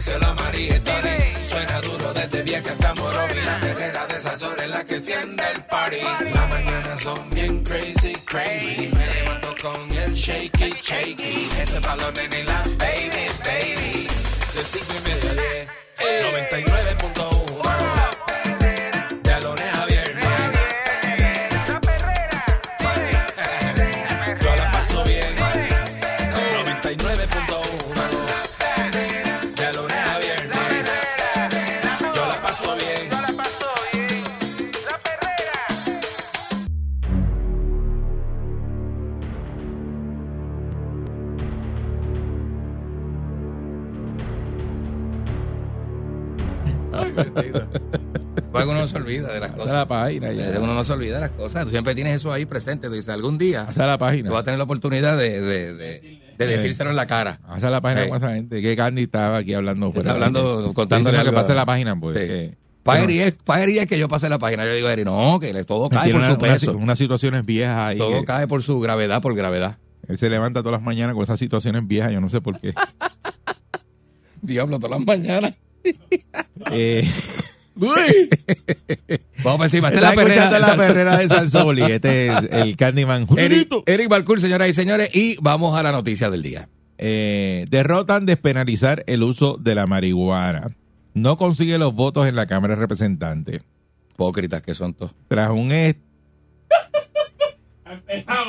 díselo a María y Tony. Suena duro desde vieja hasta Morovi. La perrera de esas horas en la que enciende el party. Las mañanas son bien crazy, crazy. Me levanto con el shaky, shaky. Este balón en la baby, baby. De cinco y media a diez. 99.1 Porque uno no se olvida de las Pasa la cosas página ya. Uno no se olvida de las cosas Tú siempre tienes eso ahí presente Tú dices algún día Pasa la Tú página. vas a tener la oportunidad de, de, de, de decírselo en la cara Pasa la página Sí. con esa gente. Que Candy estaba aquí hablando. fuera Está hablando, contándole Diciendo que algo. pase la página, pues. Sí. que- Pagri es, Pagri es que yo pase la página Yo digo, Eri, no, que le- todo cae tiene por una- su peso unas situaciones viejas ahí. Todo que cae por su gravedad, por gravedad Él se levanta todas las mañanas con esas situaciones viejas, yo no sé por qué. Diablo, todas las mañanas Eh, Uy. Vamos por encima. Esta es la perrera, la perrera de Salsol y este es el Candyman. Eric. Eric Balcour, señoras y señores, y vamos a la noticia del día. Eh, derrotan despenalizar el uso de la marihuana. No consigue los votos en la Cámara de Representantes. Hipócritas que son todos. Tras un... est-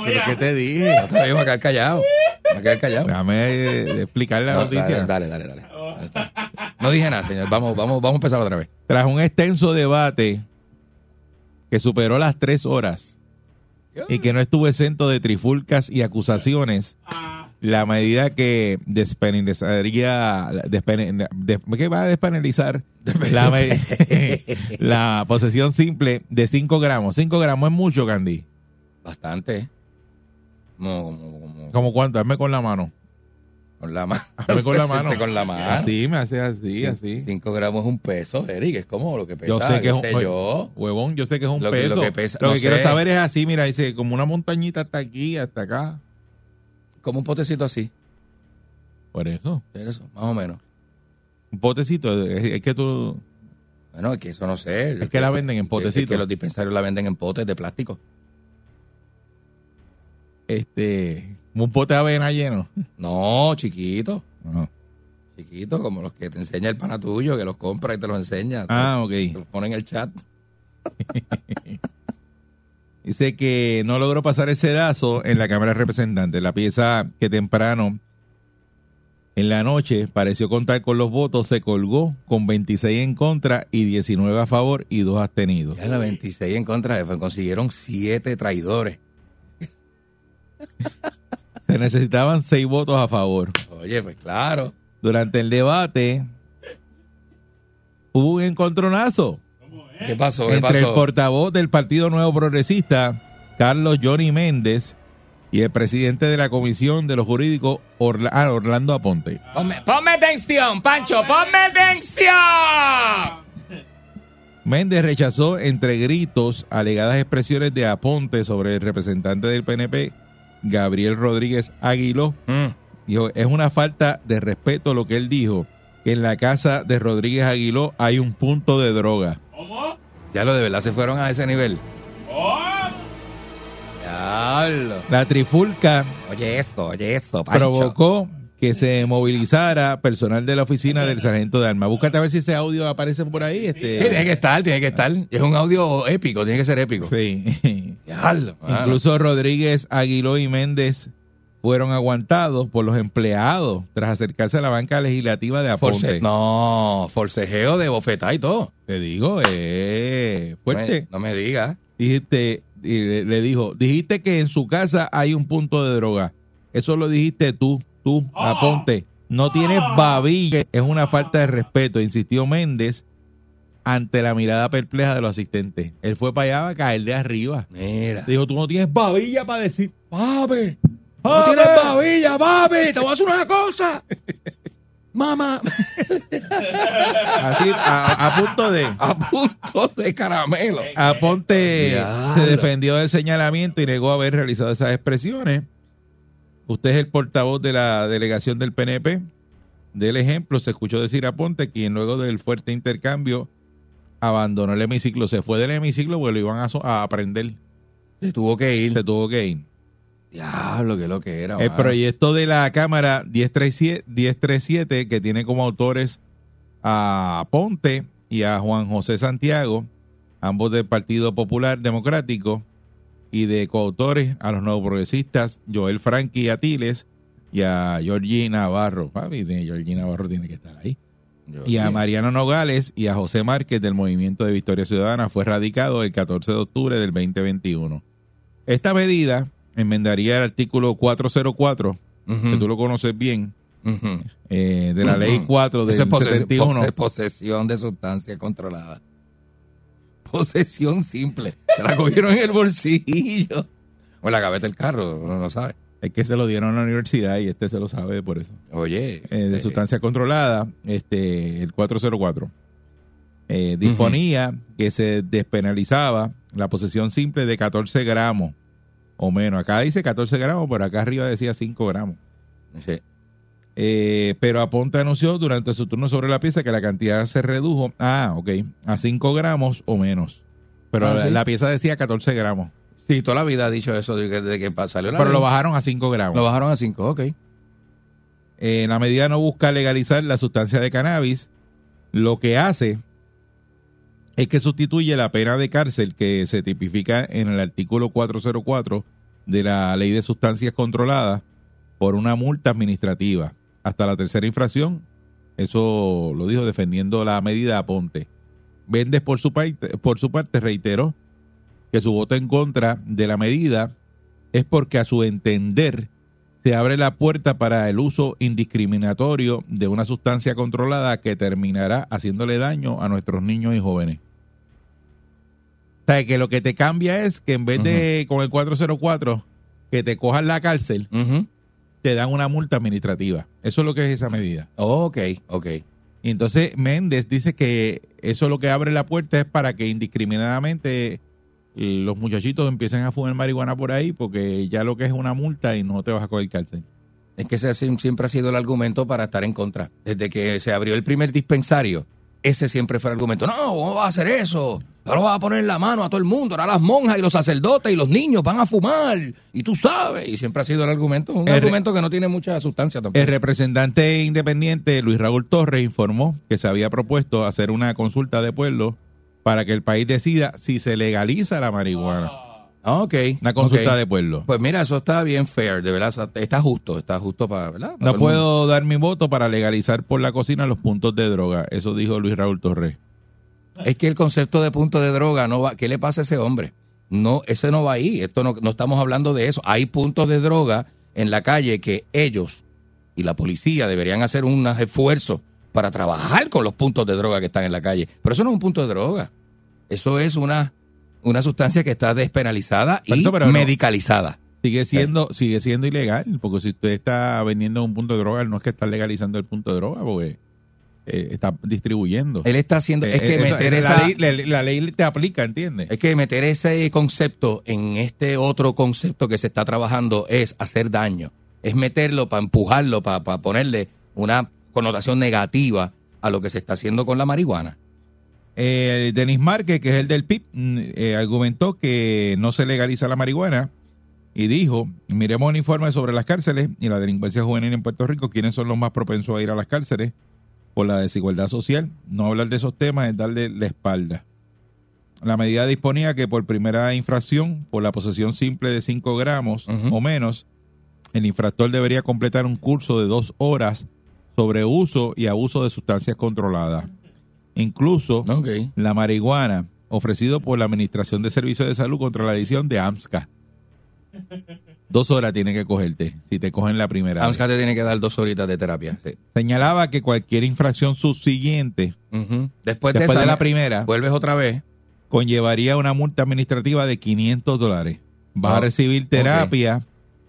¿Pero qué te dije? No te voy a quedar callado. Me a quedar callado. Déjame eh, explicar la No, noticia. dale, dale, dale, dale. No dije nada, señor. Vamos, vamos, vamos a empezar otra vez. Tras un extenso debate que superó las tres horas y que no estuvo exento de trifulcas y acusaciones, la medida que despenalizaría, despen- de- ¿qué va a despenalizar? La, posesión simple de 5 gramos. 5 gramos es mucho, Candy. Bastante. Como, como, como ¿Como cuánto? Hazme con la mano. Con la mano. Hazme con la mano. Con la mano. Así, me hace así, así. 5 gramos es un peso, Eric. Es como lo que pesa. Yo sé que es un yo. huevón, yo sé que es un Lo que- peso. lo que pesa- Lo no que quiero saber es así, mira, dice como una montañita hasta aquí, hasta acá. Como un potecito así. Por eso. Eso, más o menos. Un potecito, es, es que tú... Bueno, es que eso no sé. Es que la venden en Es potecitos. que los dispensarios la venden en potes de plástico. Este, un pote de avena lleno. No, chiquito. No. Chiquito, como los que te enseña el pana tuyo, que los compra y te los enseña. Ah, Te ok. los pone en el chat. Dice que no logró pasar ese sedazo en la Cámara de Representantes. La pieza que temprano en la noche pareció contar con los votos se colgó con 26 en contra y 19 a favor y dos abstenidos. Ya la 26 en contra consiguieron siete traidores. Se necesitaban seis votos a favor. Oye, pues claro. Durante el debate hubo un encontronazo. ¿Qué pasó? ¿Qué entre el pasó? portavoz del Partido Nuevo Progresista, Carlos Johnny Méndez, y el presidente de la Comisión de los Jurídicos, Orla- ah, Orlando Aponte. Ponme, ponme atención, Pancho, ponme atención. Méndez rechazó entre gritos alegadas expresiones de Aponte sobre el representante del PNP, Gabriel Rodríguez Aguiló. Mm, Dijo, es una falta de respeto lo que él dijo, que en la casa de Rodríguez Aguiló hay un punto de droga. Ya lo de verdad se fueron a ese nivel. Diablo. La trifulca Oye esto, oye esto, Pancho. provocó que se movilizara personal de la oficina del sargento de armas. Búscate a ver si ese audio aparece por ahí. Sí, tiene Este, que estar, tiene que estar. Es un audio épico, tiene que ser épico. sí. Incluso Rodríguez, Aguiló y Méndez fueron aguantados por los empleados tras acercarse a la banca legislativa de Aponte. Force- no, forcejeo de bofetá y todo. Te digo, eh, fuerte. No me, no me digas. Dijiste, y le, le dijo, dijiste que en su casa hay un punto de droga. Eso lo dijiste tú, tú, Aponte. No tienes babilla, es una falta de respeto, insistió Méndez, ante la mirada perpleja de los asistentes. Él fue para allá a caer de arriba. Mira. Dijo, tú no tienes babilla para decir, Papi, no tienes babilla, papi. Te voy a hacer una cosa. Mamá, así, a, a punto de... a punto de caramelo. Aponte se defendió del señalamiento y negó haber realizado esas expresiones. Usted es el portavoz de la delegación del PNP. Del ejemplo, se escuchó decir a Ponte, quien luego del fuerte intercambio abandonó el hemiciclo. Se fue del hemiciclo porque lo iban a, so- a aprender. Se tuvo que ir. Se tuvo que ir. Diablo, que lo que era. El proyecto de la Cámara 1037, 1037, que tiene como autores a Ponte y a Juan José Santiago, ambos del Partido Popular Democrático, y de coautores a los nuevos progresistas Joel Franqui Atiles y a Georgie Navarro. Papi, de Georgie Navarro tiene que estar ahí. Yo- Y a. Mariano Nogales y a José Márquez del Movimiento de Victoria Ciudadana fue radicado el 14 de octubre del 2021. Esta medida enmendaría el artículo 404, Ujú, que tú lo conoces bien, eh, de la ley Ujú. 4 del es pose- 71. pose- posesión de sustancia controlada. Posesión simple. Te la cogieron en el bolsillo. O en la gaveta del carro, uno no sabe. Es que se lo dieron a la universidad y este se lo sabe por eso. Oye. Eh, de eh, sustancia controlada, este, el 404. eh, disponía que se despenalizaba la posesión simple de 14 gramos o menos. Acá dice 14 gramos, pero acá arriba decía 5 gramos. sí. Eh, pero Aponte anunció durante su turno sobre la pieza que la cantidad se redujo ah, ok, a 5 gramos o menos. Pero Ah, la, ¿sí? la pieza decía 14 gramos. Sí, toda la vida ha dicho eso desde que, desde que salió la Pero ley. lo bajaron a 5 gramos. Lo bajaron a 5, ok. Eh, la medida no busca legalizar la sustancia de cannabis. Lo que hace es que sustituye la pena de cárcel que se tipifica en el artículo 404 de la Ley de Sustancias Controladas por una multa administrativa. Hasta la tercera infracción, eso lo dijo defendiendo la medida Aponte. Vendes por su parte, por su parte reiteró que su voto en contra de la medida es porque a su entender se abre la puerta para el uso indiscriminatorio de una sustancia controlada que terminará haciéndole daño a nuestros niños y jóvenes. O sea, que lo que te cambia es que en vez de con el 404 que te cojan la cárcel, Ujú. Te dan una multa administrativa. Eso es lo que es esa medida. Ok, ok. Y entonces Méndez dice que eso lo que abre la puerta es para que indiscriminadamente los muchachitos empiecen a fumar marihuana por ahí porque ya lo que es una multa y no te vas a coger cárcel. Es que ese siempre ha sido el argumento para estar en contra. Desde que se abrió el primer dispensario, ese siempre fue el argumento. No, ¿cómo vas a hacer eso? Ahora vas a poner la mano a todo el mundo. Ahora las monjas y los sacerdotes y los niños van a fumar. Y tú sabes. Y siempre ha sido el argumento. Un El argumento que no tiene mucha sustancia tampoco. El representante independiente Luis Raúl Torres informó que se había propuesto hacer una consulta de pueblo para que el país decida si se legaliza la marihuana. Ah, ok. Una consulta de pueblo. Pues mira, eso está bien fair, de verdad. Está justo, está justo para, ¿verdad? Para todo No puedo dar mi voto para legalizar por la cocina los puntos de droga. Eso dijo Luis Raúl Torres. Es que el concepto de punto de droga no va. ¿Qué le pasa a ese hombre? No, ese no va ahí. Esto no, no estamos hablando de eso. Hay puntos de droga en la calle que ellos y la policía deberían hacer un esfuerzo para trabajar con los puntos de droga que están en la calle. Pero eso no es un punto de droga. Eso es una, una sustancia que está despenalizada y eso, pero no. medicalizada. Sigue siendo, sigue siendo ilegal, porque si usted está vendiendo un punto de droga, no es que está legalizando el punto de droga, porque eh, está distribuyendo. Él está haciendo. Es Eh, que esa- meter esa- esa. la, ley, la- la ley te aplica, ¿entiendes? Es que meter ese concepto en este otro concepto que se está trabajando es hacer daño. Es meterlo para empujarlo, para, ponerle una connotación negativa a lo que se está haciendo con la marihuana. Eh, Denis Márquez, que es el del PIB, mm, eh, argumentó que no se legaliza la marihuana y dijo, miremos un informe sobre las cárceles y la delincuencia juvenil en Puerto Rico, quiénes son los más propensos a ir a las cárceles por la desigualdad social. No hablar de esos temas es darle la espalda. La medida disponía que por primera infracción, por la posesión simple de 5 gramos o menos, el infractor debería completar un curso de dos horas sobre uso y abuso de sustancias controladas. Incluso la marihuana ofrecido por la Administración de Servicios de Salud contra la Adicción de AMSCA. Dos horas tiene que cogerte si te cogen la primera. vez. AMSCA te tiene que dar dos horitas de terapia. sí. Señalaba que cualquier infracción subsiguiente. Después, después de, la primera vuelves otra vez. conllevaría una multa administrativa de 500 dólares. Vas a recibir terapia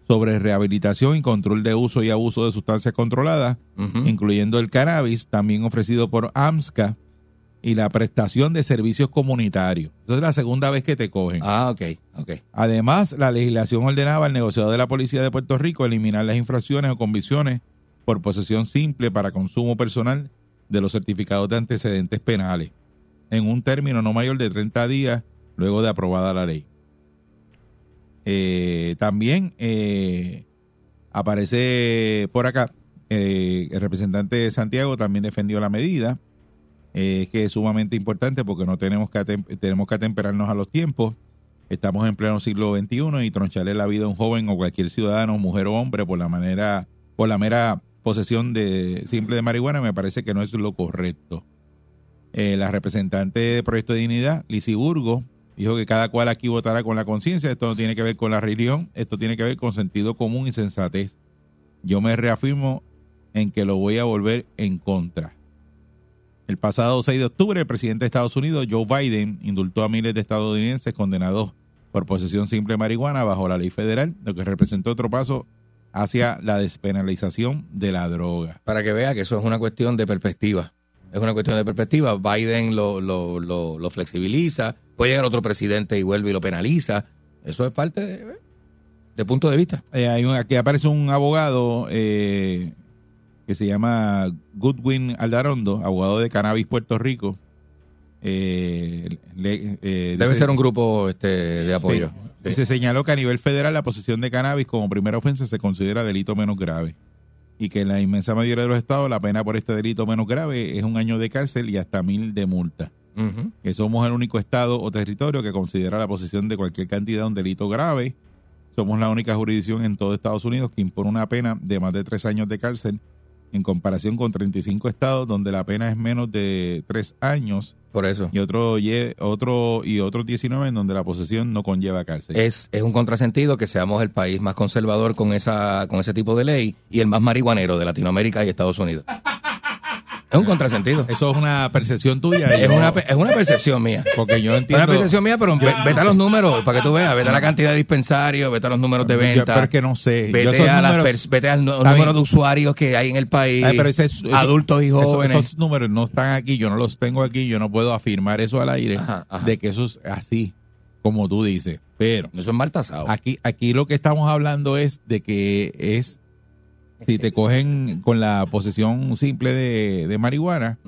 sobre rehabilitación y control de uso y abuso de sustancias controladas, incluyendo el cannabis, también ofrecido por AMSCA, y la prestación de servicios comunitarios. Esa es la segunda vez que te cogen. Ah, ok, ok. Además, la legislación ordenaba al negociador de la Policía de Puerto Rico eliminar las infracciones o convicciones por posesión simple para consumo personal de los certificados de antecedentes penales en un término no mayor de 30 días luego de aprobada la ley. Eh, también eh, aparece por acá eh, el representante de Santiago también defendió la medida eh, que es sumamente importante porque no tenemos que tenemos que atemperarnos a los tiempos Estamos en pleno siglo XXI y troncharle la vida a un joven o cualquier ciudadano, mujer o hombre, por la manera, por la mera posesión de simple de marihuana, me parece que no es lo correcto. Eh, la representante de Proyecto de Dignidad, Lizy Burgo, dijo que cada cual aquí votará con la conciencia. Esto no tiene que ver con la religión, esto tiene que ver con sentido común y sensatez. Yo me reafirmo en que lo voy a volver en contra. El pasado 6 de octubre, el presidente de Estados Unidos, Joe Biden, indultó a miles de estadounidenses condenados por posesión simple de marihuana bajo la ley federal, lo que representó otro paso hacia la despenalización de la droga. Para que vea que eso es una cuestión de perspectiva. Es una cuestión de perspectiva. Biden lo, lo, lo, lo flexibiliza. Puede llegar otro presidente y vuelve y lo penaliza. Eso es parte de, de punto de vista. Eh, hay un- aquí aparece un abogado eh, que se llama Goodwin Aldarondo, abogado de Cannabis Puerto Rico. Eh, le- eh, Debe dice- ser un grupo este, de apoyo. Sí. Se señaló que a nivel federal la posesión de cannabis como primera ofensa se considera delito menos grave y que en la inmensa mayoría de los estados la pena por este delito menos grave es un año de cárcel y hasta mil de multa. Que somos el único estado o territorio que considera la posesión de cualquier cantidad un delito grave. Somos la única jurisdicción en todo Estados Unidos que impone una pena de más de tres años de cárcel en comparación con 35 estados donde la pena es menos de tres años Por eso. y otro, otro y otros 19 en donde la posesión no conlleva cárcel. Es, es un contrasentido que seamos el país más conservador con esa con ese tipo de ley y el más marihuanero de Latinoamérica y Estados Unidos. Es un contrasentido. Eso es una percepción tuya. Es yo- una, es una percepción mía. porque yo Es entiendo. una percepción mía, pero ve- vete a los números para que tú veas. Vete a la cantidad de dispensarios, vete a los números de Yo- venta. pero es que no sé. Yo Vete, esos a las números- vete bien. de usuarios que hay en el país, Ay, pero ese- eso- adultos y jóvenes. esos números no están aquí, yo no los tengo aquí, yo no puedo afirmar eso al aire Ajá, ajá. de que eso es así, como tú dices. Pero Eso es mal tasado. aquí, aquí lo que estamos hablando es de que es si te cogen con la posesión simple de, de marihuana,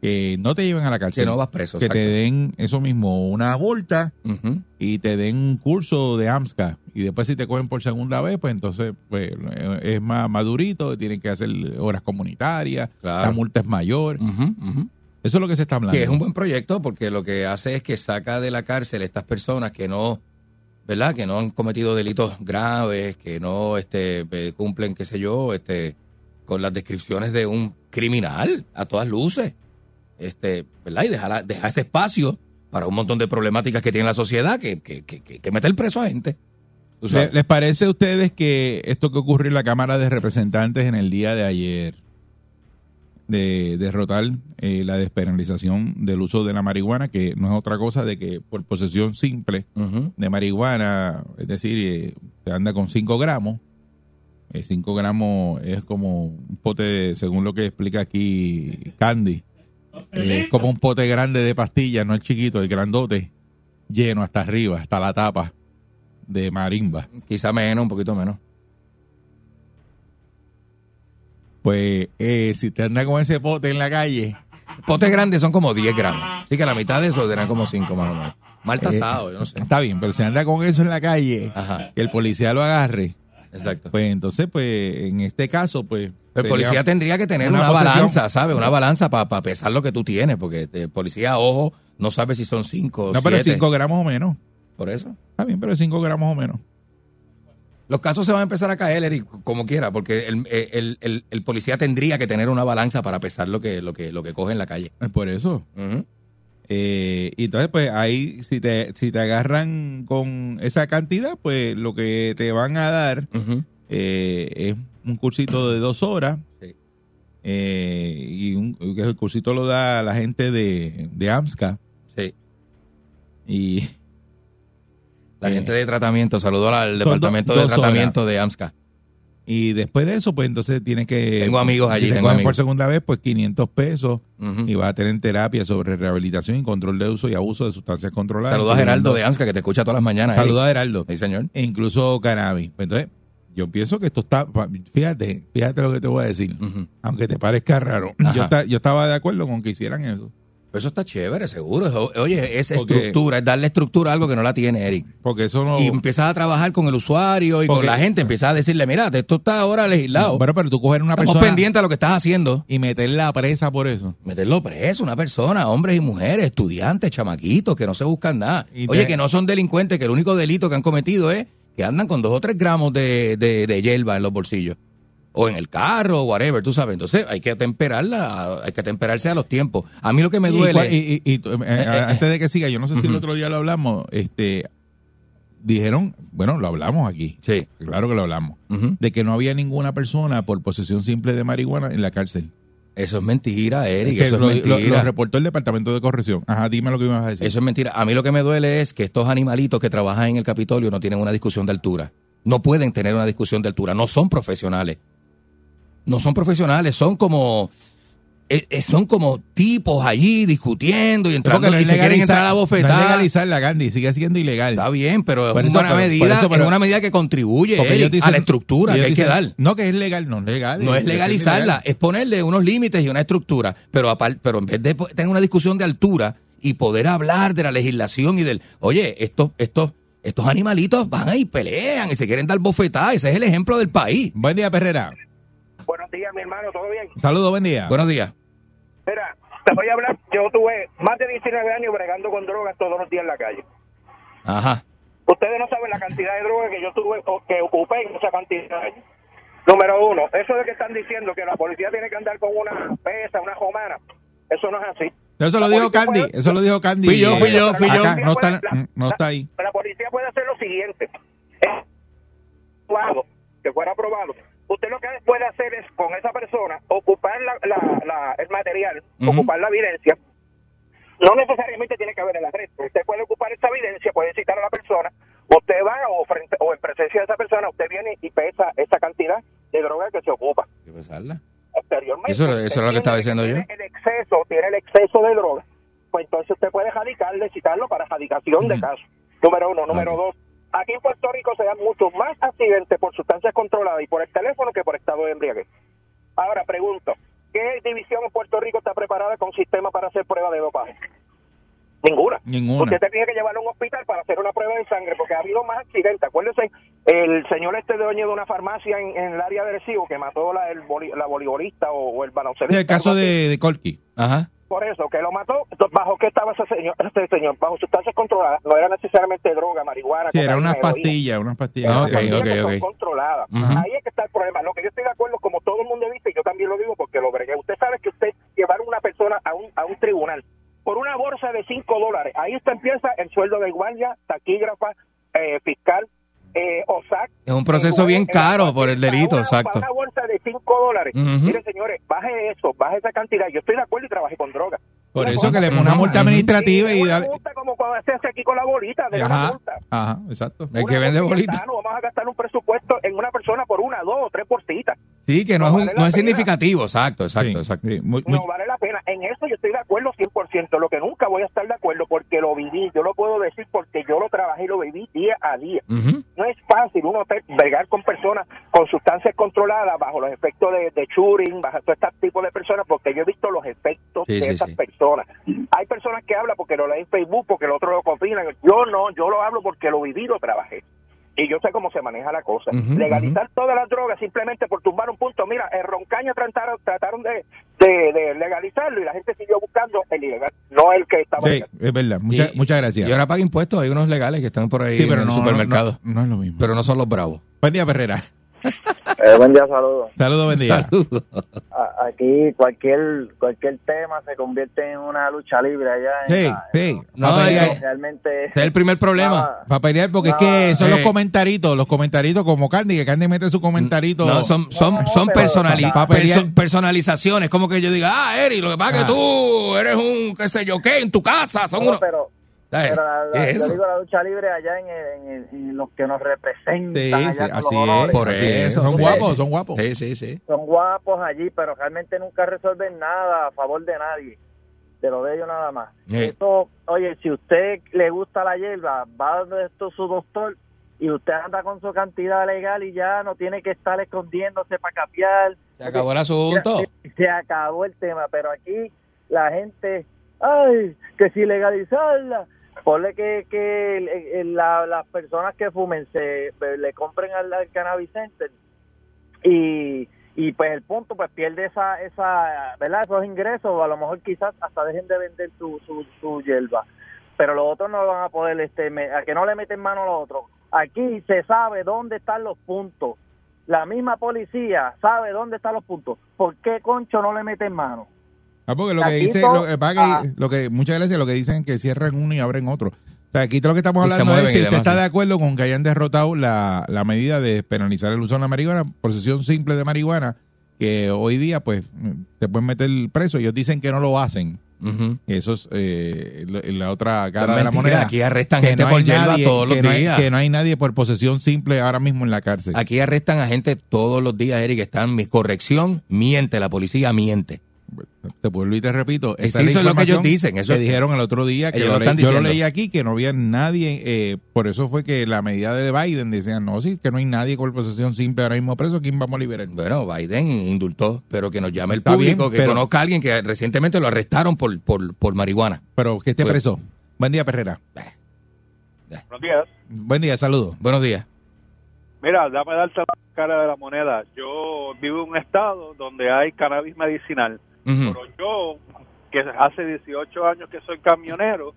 que no te lleven a la cárcel. Que no vas preso. que te den eso mismo, una multa Ujú. y te den un curso de AMSCA y después si te cogen por segunda vez, pues entonces pues, eh, es más madurito, tienen que hacer horas comunitarias, Claro. la multa es mayor. Ujú, ujú. Eso es lo que se está hablando. Que es un buen proyecto porque lo que hace es que saca de la cárcel estas personas que no, ¿verdad? Que no han cometido delitos graves, que no este, cumplen, qué sé yo, este, con las descripciones de un criminal a todas luces. Este, ¿verdad? Y dejar, dejar ese espacio para un montón de problemáticas que tiene la sociedad que, que, que, que, que mete el preso a gente. Tú sabes. ¿Le- ¿Les parece a ustedes que esto que ocurrió en la Cámara de Representantes en el día de ayer, de derrotar eh, la despenalización del uso de la marihuana, que no es otra cosa de que por posesión simple de marihuana, es decir, eh, se anda con 5 gramos. 5 gramos es como un pote, de- según lo que explica aquí Candy, eh, es como un pote grande de pastillas, no el chiquito, el grandote, lleno hasta arriba, hasta la tapa de marimba. Quizá menos, un poquito menos. Pues eh, si te anda con ese pote en la calle, Potes grandes son como 10 gramos. Así que la mitad de eso eran como 5 más o menos. Mal tasado, yo no sé. está bien, pero si anda con eso en la calle, Ajá, que el policía lo agarre, exacto. pues entonces, pues en este caso, pues... El policía tendría que tener una balanza, ¿sabes? Una balanza para pesar lo que tú tienes, porque el policía, ojo, no sabe si son cinco o No, pero siete. 5 gramos o menos. Por eso. Está bien, pero 5 gramos o menos. Los casos se van a empezar a caer, Eric, como quiera, porque el, el- el- el policía tendría que tener una balanza para pesar lo que, lo que, lo que coge en la calle. Es por eso. Eh, y entonces, pues ahí, si te, si te agarran con esa cantidad, pues lo que te van a dar eh, es un cursito de dos horas. Sí. eh, y un, el cursito lo da la gente de, de AMSCA. Sí. Y La Eh, gente de tratamiento, saludó al departamento do- de tratamiento de AMSCA. Y después de eso, pues entonces tienes que... Tengo amigos allí, Si te tengo cogen amigos. por segunda vez, pues 500 pesos. Y vas a tener terapia sobre rehabilitación y control de uso y abuso de sustancias controladas. Saludos a Geraldo de AMSCA que te escucha todas las mañanas. Saludos Eric. a Geraldo. Sí, señor. E incluso cannabis. Pues Entonces, yo pienso que esto está... Fíjate, fíjate lo que te voy a decir. Aunque te parezca raro. Yo, esta- yo estaba de acuerdo con que hicieran eso. Pero eso está chévere, seguro. Oye, es Porque- estructura, es darle estructura a algo que no la tiene Eric. Porque eso no... Y empiezas a trabajar con el usuario y con la gente, empiezas a decirle, mira, esto está ahora legislado. Bueno, pero tú coger una Estamos persona pendientes a lo que estás haciendo. y meterla presa por eso. Meterlo preso, una persona, hombres y mujeres, estudiantes, chamaquitos, que no se buscan nada. Y Oye, te- que no son delincuentes, que el único delito que han cometido es que andan con dos o tres gramos de, de, de hierba en los bolsillos. O en el carro, o whatever, tú sabes. Entonces hay que atemperarla, hay que atemperarse a los tiempos. A mí lo que me duele... Y, y- y tú, eh, eh, eh, antes de que siga, yo no sé si el otro día lo hablamos, este, dijeron, bueno, lo hablamos aquí, Sí. claro que lo hablamos, de que no había ninguna persona por posesión simple de marihuana en la cárcel. Eso es mentira, Eric, Es que eso lo, es lo- mentira. lo reportó el Departamento de Corrección. Ajá, dime lo que ibas a decir. Eso es mentira. A mí lo que me duele es que estos animalitos que trabajan en el Capitolio no tienen una discusión de altura. No pueden tener una discusión de altura. No son profesionales. No son profesionales. Son como eh, eh, son como tipos allí discutiendo y entrando no y es se quieren entrar a la legalizar, no es bofetada. legalizar la Gandhi, sigue siendo ilegal. Está bien, pero Por es eso, una pero- por medida, eso, pero- es una medida que contribuye Eric, dicen- a la estructura que hay que dar. No, que es legal, no es legal. No es legalizarla, es ponerle unos límites y una estructura, pero apar- pero en vez de tener una discusión de altura y poder hablar de la legislación y del, oye, estos estos estos animalitos van ahí pelean y se quieren dar bofetadas, ese es el ejemplo del país. Buen día, Perrera. Buenos días, mi hermano, ¿todo bien? Saludos, buen día. Buenos días. Mira, te voy a hablar, yo tuve más de 19 años bregando con drogas todos los días en la calle. Ajá. Ustedes no saben la cantidad de drogas que yo tuve o que ocupé en esa cantidad. de años. Número uno, eso de que están diciendo que la policía tiene que andar con una pesa, una romana, eso no es así. Eso lo La dijo Candy, puede- eso lo dijo Candy. Fui yo, fui yo, fui yo. acá, no está, La- no está ahí. La policía puede hacer lo ocupar la evidencia. No necesariamente tiene que haber el arresto. Usted puede ocupar esa evidencia, puede citar a la persona. Usted va o, frente, o en presencia de esa persona, usted viene y pesa esa cantidad de droga que se ocupa. ¿Qué pesarla? Posteriormente, Eso- es lo que estaba tiene diciendo yo. tiene El exceso, tiene el exceso de droga. Pues entonces usted puede radicarle, citarlo para radicación de caso. Número uno. Número Ok. dos. Aquí en Puerto Rico se dan muchos más accidentes por sustancias controladas y por el teléfono que por estado de embriaguez. Ahora pregunto, ¿qué división en Puerto Rico está preparada con sistema para hacer prueba de dopaje? Ninguna. Usted tenía que llevarlo a un hospital para hacer una prueba de sangre porque ha habido más accidentes. Acuérdense, el señor este dueño de una farmacia en, en el área de Recibo que mató la, el boli- la voleibolista o, o el baloncelista. El caso de, de Colky. Ajá. Por eso, que lo mató, ¿bajo qué estaba ese señor? Ese señor? Bajo sustancias controladas. No era necesariamente droga, marihuana. Sí, era unas pastillas, unas pastillas. Ah, Eran ok, pastillas ok, que son. Ahí es que está el problema. Lo que yo estoy de acuerdo, como todo el mundo dice, y yo también lo digo porque lo bregué. Usted sabe que usted llevar una persona a un, a un tribunal por una bolsa de 5 dólares, ahí usted empieza el sueldo de guardia, taquígrafa, eh, fiscal, eh, OSAC. Es un proceso bien caro por el delito, una- exacto. Para una bolsa de 5 dólares. Ujú. Mire, señores, baje eso, baje esa cantidad. Yo estoy de acuerdo y trabajé con drogas. Por Una eso que le pone una multa administrativa y una dale. multa como cuando se hace aquí con la bolita, de Ajá, multa. ajá, exacto. El que vende. No vamos a gastar un presupuesto en una persona por una, dos o tres bolsitas. Sí, que no, No es, un- vale no es significativo, exacto, exacto, Sí, exacto. sí, muy- muy- No vale la pena. En eso yo estoy de acuerdo 100%. Lo que nunca voy a estar de acuerdo porque lo viví. Yo lo puedo decir porque yo lo trabajé y lo viví día a día. No es fácil uno bregar con personas con sustancias controladas bajo los efectos de, de shooting, bajo todo este tipo de personas, porque yo he visto los efectos Sí, de sí, esas sí. personas. Hay personas que hablan porque lo leen en Facebook, porque el otro lo opinan. Yo no, yo lo hablo porque lo viví, lo trabajé. Y yo sé cómo se maneja la cosa. Legalizar todas las drogas simplemente por tumbar un punto. Mira, el Roncaño trataron, trataron de, de, de legalizarlo y la gente siguió buscando el ilegal, no el que estaba Sí, es verdad. Muchas, Y- muchas gracias. Y ahora paga impuestos, hay unos legales que están por ahí Sí, en el no, supermercado, No, no es lo mismo. pero no son los bravos. Buen día, Perrera. Eh, buen día, saludos. Saludos, buen día. Aquí cualquier cualquier tema se convierte en una lucha libre allá. En Sí, la- sí. No, para, es que- Realmente. Es el primer problema. Nada. pa' pelear, porque No, es que son los comentaritos, los comentaritos como Candy, que Candy mete su comentarito. No, son, son, No, no, son personali- perso- personalizaciones. Como que yo diga, ah, Eri, lo que pasa es Ah. que tú eres un, qué sé yo, qué, en tu casa son No, unos... pero. Pero la, la- ¿Qué es yo eso? digo la lucha libre allá en, el- en, el- en los que nos representan. Sí, allá sí, con los así honores. es. Por así es. eso, Son sí. guapos, son guapos. Sí, sí, sí. Son guapos allí, pero realmente nunca resuelven nada a favor de nadie. De lo de ellos nada más. Sí. Esto, oye, si usted le gusta la hierba, va donde esto su doctor y usted anda con su cantidad legal y ya no tiene que estar escondiéndose para capiar. Se acabó el asunto. Se, se acabó el tema, pero aquí la gente, ay, que si legalizarla, ponle que, que la- las personas que fumen se le compren al, al cannabis center y, y pues el punto pues pierde esa, esa, ¿verdad? Esos ingresos, a lo mejor quizás hasta dejen de vender su, su, su hierba. Pero los otros no van a poder, este, a que no le meten mano a los otros. Aquí se sabe dónde están los puntos. La misma policía sabe dónde están los puntos. ¿Por qué Concho no le meten mano? Ah, porque lo que dice, lo, que pasa que- ah. lo que muchas veces lo que dicen es que cierran uno y abren otro. O sea, aquí todo lo que estamos hablando es si usted está de acuerdo con que hayan derrotado la, la medida de penalizar el uso de la marihuana, posesión simple de marihuana, que hoy día pues te pueden meter preso. Ellos dicen que no lo hacen. Eso es eh, la- otra cara de la moneda. aquí arrestan Que gente no por hierba nadie- todos los hay- días. que no hay nadie por posesión simple ahora mismo en la cárcel. Aquí arrestan a gente todos los días, Eric. Están mi corrección, miente, la policía miente. Te vuelvo y te repito. Sí, esa es la eso es lo que ellos dicen, eso que dijeron el otro día. Que Ellos lo están yo lo leí aquí que no había nadie. eh, por eso fue que la medida de Biden decían, no, sí, que no hay nadie con posesión simple ahora mismo preso. ¿Quién vamos a liberar? Bueno, Biden indultó, pero que nos llame el Está público, bien, que pero- conozca a alguien que recientemente lo arrestaron por, por, por marihuana. Pero que esté Pues- preso. Buen día, Perrera. Buenos días. Buen día, saludos. Buenos días. Mira, dame darte la cara de la moneda. Yo vivo en un estado donde hay cannabis medicinal. Pero yo, que hace 18 años que soy camionero,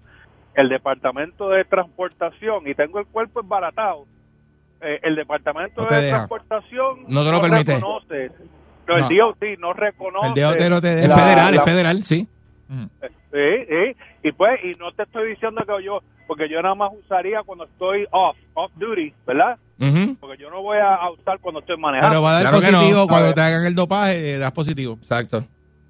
el departamento de transportación, y tengo el cuerpo embaratado, eh, el departamento No de deja. transportación No te lo permite. reconoce. No, el No. DOT no reconoce. El DOT no te Es deja. la- federal, la- es federal, sí. Sí, sí. Y pues, y no te estoy diciendo que yo, porque yo nada más usaría cuando estoy off, off duty, ¿verdad? Porque yo no voy a usar cuando estoy manejando. Pero va a dar Claro no. positivo A cuando te hagan el dopaje, das positivo. Exacto.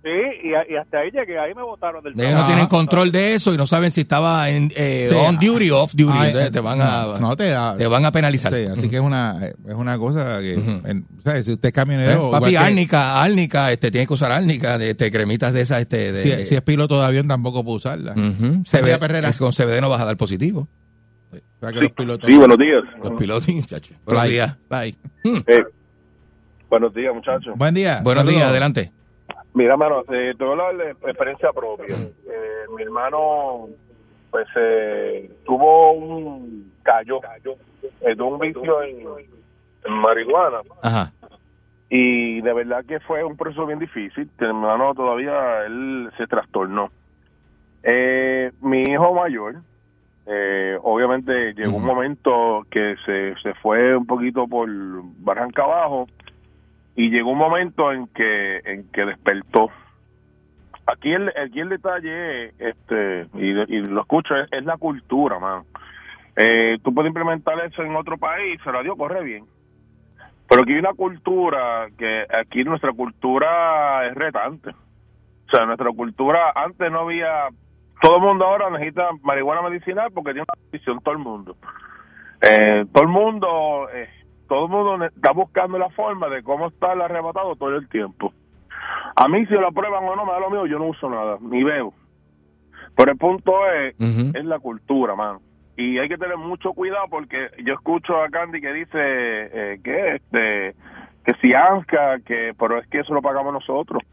Sí, y, a- y hasta ahí llegué, ahí me votaron del Ellos no tienen control de eso y no saben si estaba en eh, Sí. on duty o off duty. Ay, Entonces te van a, no, no te da. te van a penalizar. Sí, así que es una, es una cosa que, Ujú. en- ¿sabes? Si usted es Eh, camionero, igual papi, que- árnica, árnica, este, tienes que usar árnica, de, este, cremitas de esas, este, de, si, si es piloto de avión tampoco puede usarla. Buen día, CBD, con CBD no vas a dar positivo. O sea, que los pilotos. Sí, buenos días. Los pilotos, muchachos. Buenos días. fly. Eh, buenos días, muchachos. Buen día. Buenos saludos. días, adelante. Mira, mano, eh, te voy a hablar de experiencia propia. Eh, mi hermano, pues, eh, tuvo un cayó, eh, tuvo un vicio en, en marihuana Ajá. y de verdad que fue un proceso bien difícil. Mi hermano todavía, él se trastornó. Eh, mi hijo mayor, eh, obviamente llegó un momento que se, se fue un poquito por barranca abajo y llegó un momento en que en que despertó. Aquí el, aquí el detalle, este, y, lo escucho, es, es la cultura, man. Eh, tú puedes implementar eso en otro país, se la dio, corre bien. Pero aquí hay una cultura que aquí nuestra cultura es retante. O sea, nuestra cultura antes no había. Todo el mundo ahora necesita marihuana medicinal porque tiene una visión todo el mundo. Eh, todo el mundo, eh, todo el mundo está buscando la forma de cómo estar arrebatado todo el tiempo. A mí si lo aprueban o no me da lo mío, yo no uso nada, ni veo. Pero el punto es, es la cultura, man. Y hay que tener mucho cuidado porque yo escucho a Candy que dice eh, que este que si ANSCA, que pero es que eso lo pagamos nosotros.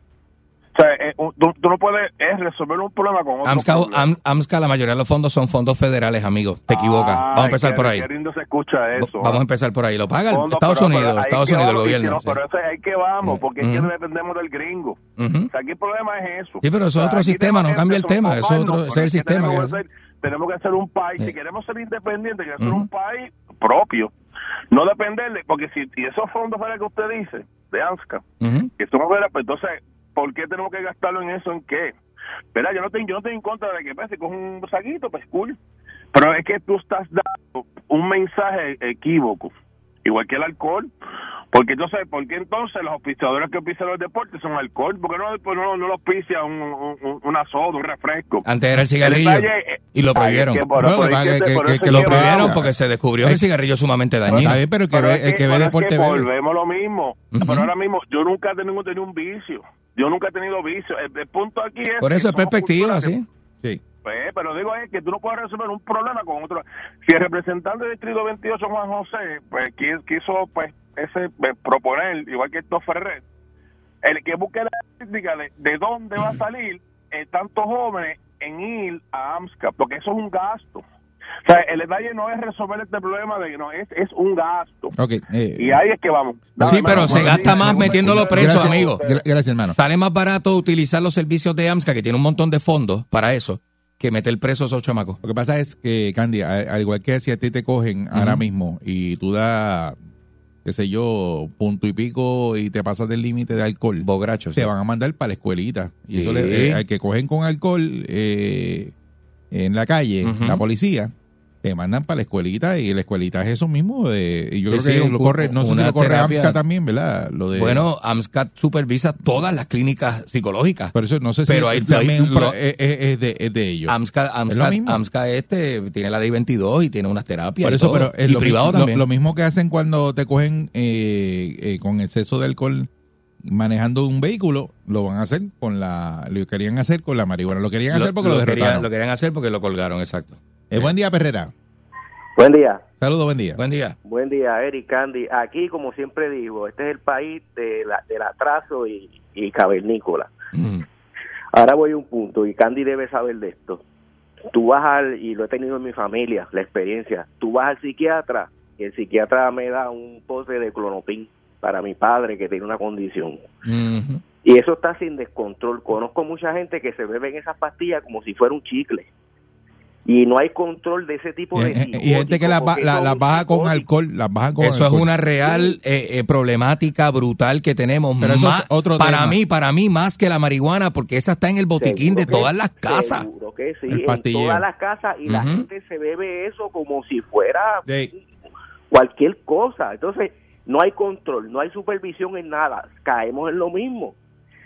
O sea, eh, tú, tú no puedes es resolver un problema con otro AMSCA, problema. Am- AMSCA, la mayoría de los fondos son fondos federales, amigos. Te equivocas. Vamos a empezar por ahí. Se escucha eso. Vamos a ¿ah? empezar por ahí. Lo paga el Fondo, Estados pero- pero Unidos, ahí Estados Unidos, el vamos, gobierno. no, sí. pero eso es ahí que vamos, porque es que Ujú. dependemos del gringo. O sea, aquí el problema es eso. Sí, pero eso es otro sistema, no cambia el tema, eso otro- ese es el pero sistema Tenemos que- tenemos ser un país, si queremos ser independientes, que ser Ujú. un país propio. no dependerle, porque si y esos fondos fuera que usted dice, de ANSCA, que son fuera, pues entonces, ¿por qué tenemos que gastarlo en eso? ¿En qué? ¿Verdad? Yo no, yo no estoy en contra de que pues, si coges un saquito, pues cool. Pero es que tú estás dando un mensaje equívoco, igual que el alcohol. Porque entonces, ¿por qué entonces los auspiciadores que auspician los deportes son alcohol? ¿Por qué no, pues no, no lo auspicia un, un, una soda, un refresco? Antes era el cigarrillo El detalle- y lo prohibieron. que por- Bueno, por que que- que- que- que lo prohibieron porque se descubrió que el cigarrillo es sumamente dañino. Bien, pero que, Pero ve- es el que ve pero es deporte volvemos lo mismo. Pero ahora mismo yo nunca he tenido, tenido un vicio. Yo nunca he tenido vicio. El, el punto aquí es... Por eso es perspectiva, que- sí. Sí. Pues, pero digo es que tú no puedes resolver un problema con otro. Si el representante del Distrito 28, Juan José, pues qui- quiso pues ese eh, proponer, igual que esto Ferrer, el que busque la crítica de, de dónde va a salir eh, tantos jóvenes en ir a AMSCA, porque eso es un gasto. O sea, el detalle no es resolver este problema de que no, es, es un gasto. Eh, Y ahí es que vamos. Sí, pero se gasta más sí, metiéndolo preso, gracias, amigo. gra- Gracias, hermano. Sale más barato utilizar los servicios de AMSCA, que tiene un montón de fondos para eso, que meter presos a esos chamacos. Lo que pasa es que, Candy, al igual que si a ti te cogen ahora mismo y tú das, qué sé yo, punto y pico y te pasas del límite de alcohol, Bogracho, sí. te van a mandar para la escuelita. Y eso le, eh, al que cogen con alcohol eh, en la calle, la policía, te mandan para la escuelita y la escuelita es eso mismo. De, y yo Sí, creo que lo corre, no sé si una lo corre terapia. AMSCA también, ¿verdad? Lo de, Bueno, AMSCA supervisa todas las clínicas psicológicas. por eso no sé si pero ahí- también un lo- es, es- es de, es de ellos. AMSCA, Es AMSCA, este tiene la ley 22 y tiene unas terapias Por y eso, todo. pero es y lo, privado también. lo mismo que hacen cuando te cogen eh, eh, con exceso de alcohol manejando un vehículo, lo van a hacer con la, lo querían hacer con la marihuana, lo querían hacer porque lo, querían, derrotaron. lo querían hacer porque lo colgaron, exacto. Eh, buen día, Perrera. Buen día. Saludos, buen día. Buen día. Buen día, Eric Candy. Aquí, como siempre digo, este es el país de la, del atraso y, y cavernícola. Mm. Ahora voy a un punto, y Candy debe saber de esto. Tú vas al, y lo he tenido en mi familia, la experiencia, tú vas al psiquiatra y el psiquiatra me da un pote de clonopin para mi padre que tiene una condición. Y eso está sin descontrol. Conozco mucha gente que se beben esas pastillas como si fuera un chicle. Y no hay control de ese tipo de y gente que las la- baja con alcohol, las baja con Eso es una real eh, eh, problemática brutal que tenemos. Pero eso es Más- otro para tema. mí, para mí, más que la marihuana, porque esa está en el botiquín Seguro de que- todas las casas. Seguro que sí, El en pastillero. todas las casas y la gente se bebe eso como si fuera Sí. cualquier cosa. Entonces, no hay control, no hay supervisión en nada. Caemos en lo mismo.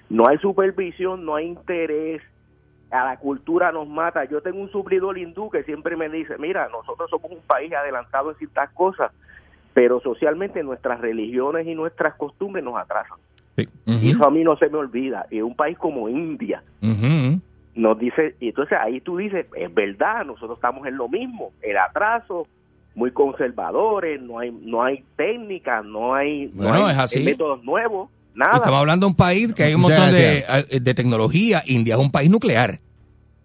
No hay supervisión, no hay interés. A la cultura nos mata. Yo tengo un suplidor hindú que siempre me dice, mira, nosotros somos un país adelantado en ciertas cosas, pero socialmente nuestras religiones y nuestras costumbres nos atrasan. Sí. Y eso a mí no se me olvida. Y un país como India, nos dice, y entonces ahí tú dices, es verdad, nosotros estamos en lo mismo, el atraso, muy conservadores, no hay no hay técnicas, no hay, no Bueno, hay, es así. métodos nuevos, nada. Estamos hablando de un país que hay un montón de, gracias. eh, de tecnología. India es un país nuclear.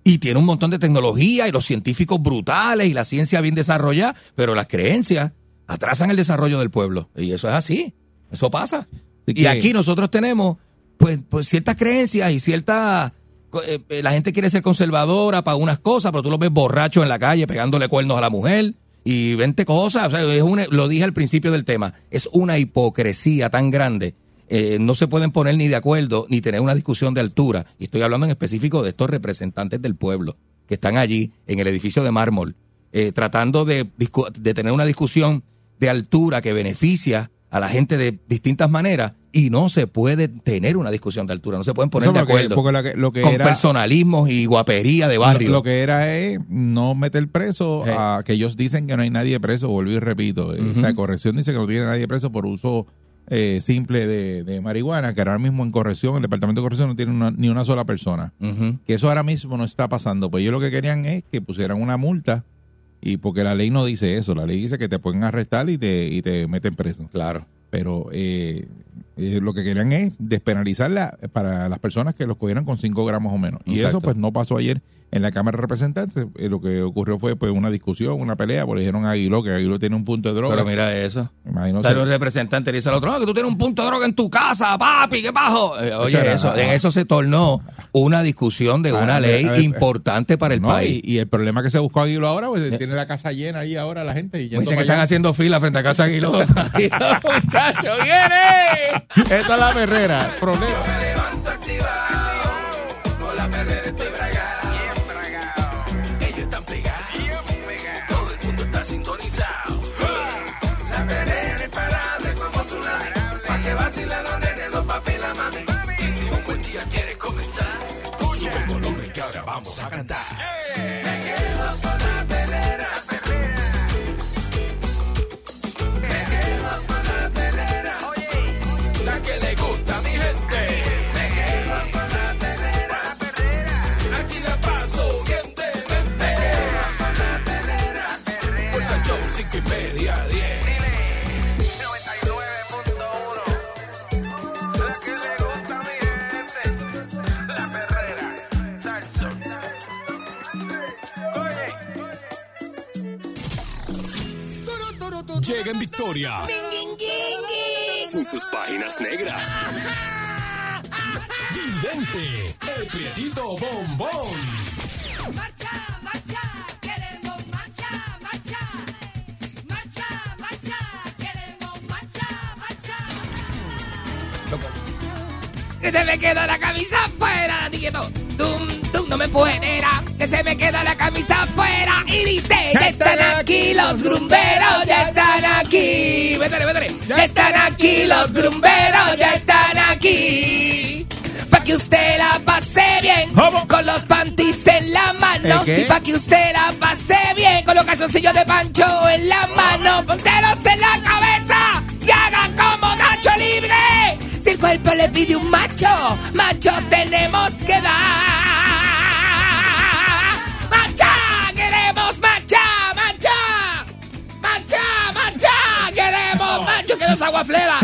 Y tiene un montón de tecnología y los científicos brutales y la ciencia bien desarrollada, pero las creencias atrasan el desarrollo del pueblo. Y eso es así. Eso pasa. Así Y aquí nosotros tenemos pues, pues ciertas creencias y ciertas... eh, eh, la gente quiere ser conservadora para unas cosas, pero tú lo ves borracho en la calle pegándole cuernos a la mujer y 20 cosas. O sea, es una- lo dije al principio del tema. Es una hipocresía tan grande. Eh, no se pueden poner ni de acuerdo ni tener una discusión de altura. Y estoy hablando en específico de estos representantes del pueblo que están allí en el edificio de mármol, eh, tratando de, de tener una discusión de altura que beneficia a la gente de distintas maneras y no se puede tener una discusión de altura, no se pueden poner Eso de acuerdo porque lo que, lo que con era, personalismos y guapería de barrio. Lo, lo que era es no meter preso Sí. a que ellos dicen que no hay nadie preso, volví y repito. Eh. La corrección dice que no tiene nadie preso por uso eh, simple de, de marihuana, que ahora mismo en corrección, el departamento de corrección no tiene una- ni una sola persona. Que eso ahora mismo no está pasando. Pues ellos lo que querían es que pusieran una multa y porque la ley no dice eso, la ley dice que te pueden arrestar y te, y te meten preso. Claro. Pero eh, eh, lo que querían es despenalizarla para las personas que los cogieran con 5 gramos o menos. Y Exacto. eso pues no pasó ayer en la Cámara de Representantes. Eh, lo que ocurrió fue pues una discusión, una pelea, porque dijeron a Aguiló que Aguiló tiene un punto de droga. Pero mira eso. Imagino Sale un representante y le dice al otro, no, que tú tienes un punto de droga en tu casa, papi, ¿qué bajo? Eh, oye, eso, ah, en eso se tornó una discusión de Ah, una ver, ley ver, importante para el No, país. y, y el problema que se buscó Aguilo ahora, pues tiene la casa llena ahí ahora la gente. Y Dicen que están haciendo fila frente a casa Aguiló. Muchacho, viene. Esta es la perrera. Problema. Me levanto activado, con la perrera estoy vacilen los nenes, los papi y la mami. Y si un buen día quieres comenzar, sube el volumen que ahora vamos a cantar. Me quedo con la perrera, Llega en sus páginas negras. Vidente, el prietito bombón. Marcha, marcha, queremos marcha, marcha. Marcha, marcha, queremos marcha, marcha. Que se me queda la camisa afuera, quieto. Dum, no me nena, que se me queda la camisa afuera. Y dice, ya están aquí los grumberos, ya están aquí. Métele, métele. Ya están aquí los grumberos, ya están aquí. Pa' que usted la pase bien, con los panties en la mano. Y pa' que usted la pase bien, con los calzoncillos de pancho en la mano. Ponteros en la cabeza y haga como Nacho Libre. Si el cuerpo le pide un macho, macho tenemos que dar. Esa guaflera.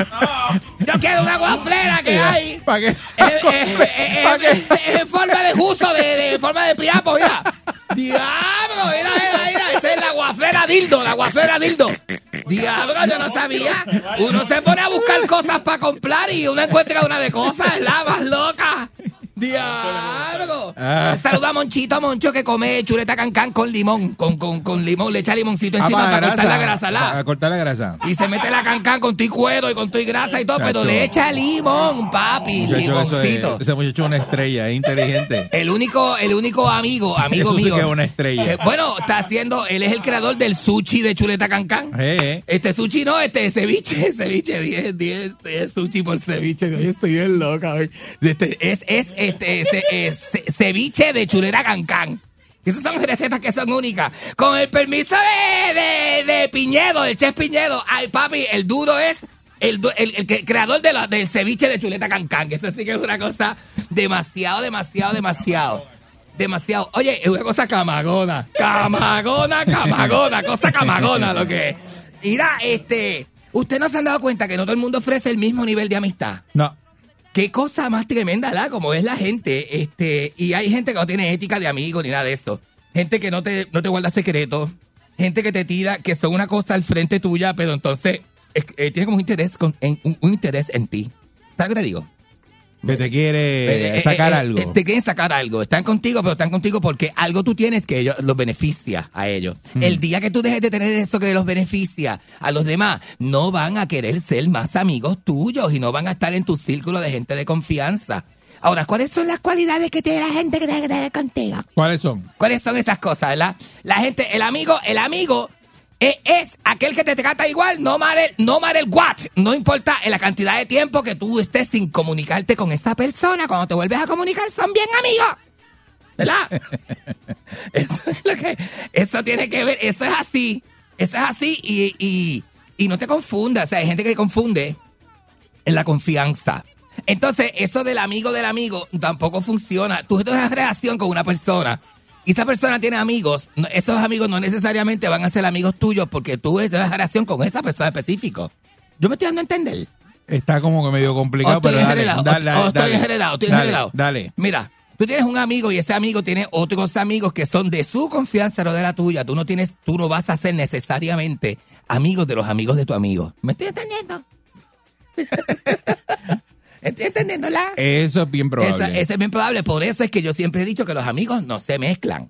Yo quiero una guaflera que hay. ¿Para qué? Eh, eh, eh, en forma de justo, de, de forma de priapo, mira. Diablo, mira, mira, mira. Esa es la guaflera dildo, la guaflera dildo. Diablo, yo no sabía. Uno se pone a buscar cosas para comprar y uno encuentra una de cosas, es la más loca. Diablo. Ah. Saluda a Monchito, Moncho, que come chuleta cancán con limón. Con, con, con limón, le echa limoncito Ah, encima para, cortar la grasa. la. Para cortar la grasa. Y se mete la cancán con tu cuero y con tu grasa y todo, pero le echa limón, papi, Muchacho, es- limoncito. ese muchacho es una estrella, es inteligente. El único, el único amigo, amigo Eso sí mío. que es una estrella. que, bueno, está haciendo, él es el creador del sushi de chuleta cancán. Eh, Este sushi no, este ceviche, ceviche, 10, 10, 10 sushi por ceviche, yo estoy bien loca. Este, es, es, este, ce- es ce- ceviche de chuleta cancán. Esas son recetas que son únicas. Con el permiso de, de, Piñedo, del chef Piñedo. Ay, papi, el duro es el, el, el creador de del ceviche de chuleta cancán. Eso sí que es una cosa demasiado, demasiado, demasiado. Demasiado. Oye, es una cosa camagona. Camagona, camagona. Cosa camagona lo que es. Mira, este. Usted no se han dado cuenta que no todo el mundo ofrece el mismo nivel de amistad. no. Qué cosa más tremenda, ¿verdad? Como es la gente. Este, y hay gente que no tiene ética de amigo ni nada de esto. Gente que no te, no te guarda secretos. Gente que te tira, que son una cosa al frente tuya, pero entonces es- eh, tiene como un interés, con, en- un, un interés en ti. ¿Sabes que te digo? Que te quiere Eh, sacar eh, eh, algo. Te quieren sacar algo. Están contigo, pero están contigo porque algo tú tienes que ellos, los beneficia a ellos. Mm. El día que tú dejes de tener esto que los beneficia a los demás, no van a querer ser más amigos tuyos y no van a estar en tu círculo de gente de confianza. Ahora, ¿cuáles son las cualidades que tiene la gente que tiene que tener contigo? ¿Cuáles son? ¿Cuáles son esas cosas, verdad? La gente, el amigo, el amigo es, es aquel que te trata igual, no matter, no matter what. No importa en la cantidad de tiempo que tú estés sin comunicarte con esta persona. Cuando te vuelves a comunicar, son bien amigos. ¿Verdad? eso es lo que. Eso tiene que ver. Eso es así. Eso es así. Y, y, y no te confundas. O sea, hay gente que confunde en la confianza. Entonces, eso del amigo del amigo tampoco funciona. Tú tienes una relación con una persona y esa persona tiene amigos. no- Esos amigos no necesariamente van a ser amigos tuyos porque tú tienes una relación con esa persona específico. Yo me estoy dando a entender. Está como que medio O complicado, estoy pero dale, enredado, dale, o- dale, o estoy dale. enredado, estoy Dale, enredado. Dale. Mira, tú tienes un amigo y ese amigo tiene otros amigos que son de su confianza, no de la tuya. Tú no tienes, tú no vas a ser necesariamente amigos de los amigos de tu amigo. ¿Me estoy entendiendo? ¿Estoy entendiendo la? Eso es bien probable. Esa- ese es bien probable. Por eso es que yo siempre he dicho que los amigos no se mezclan.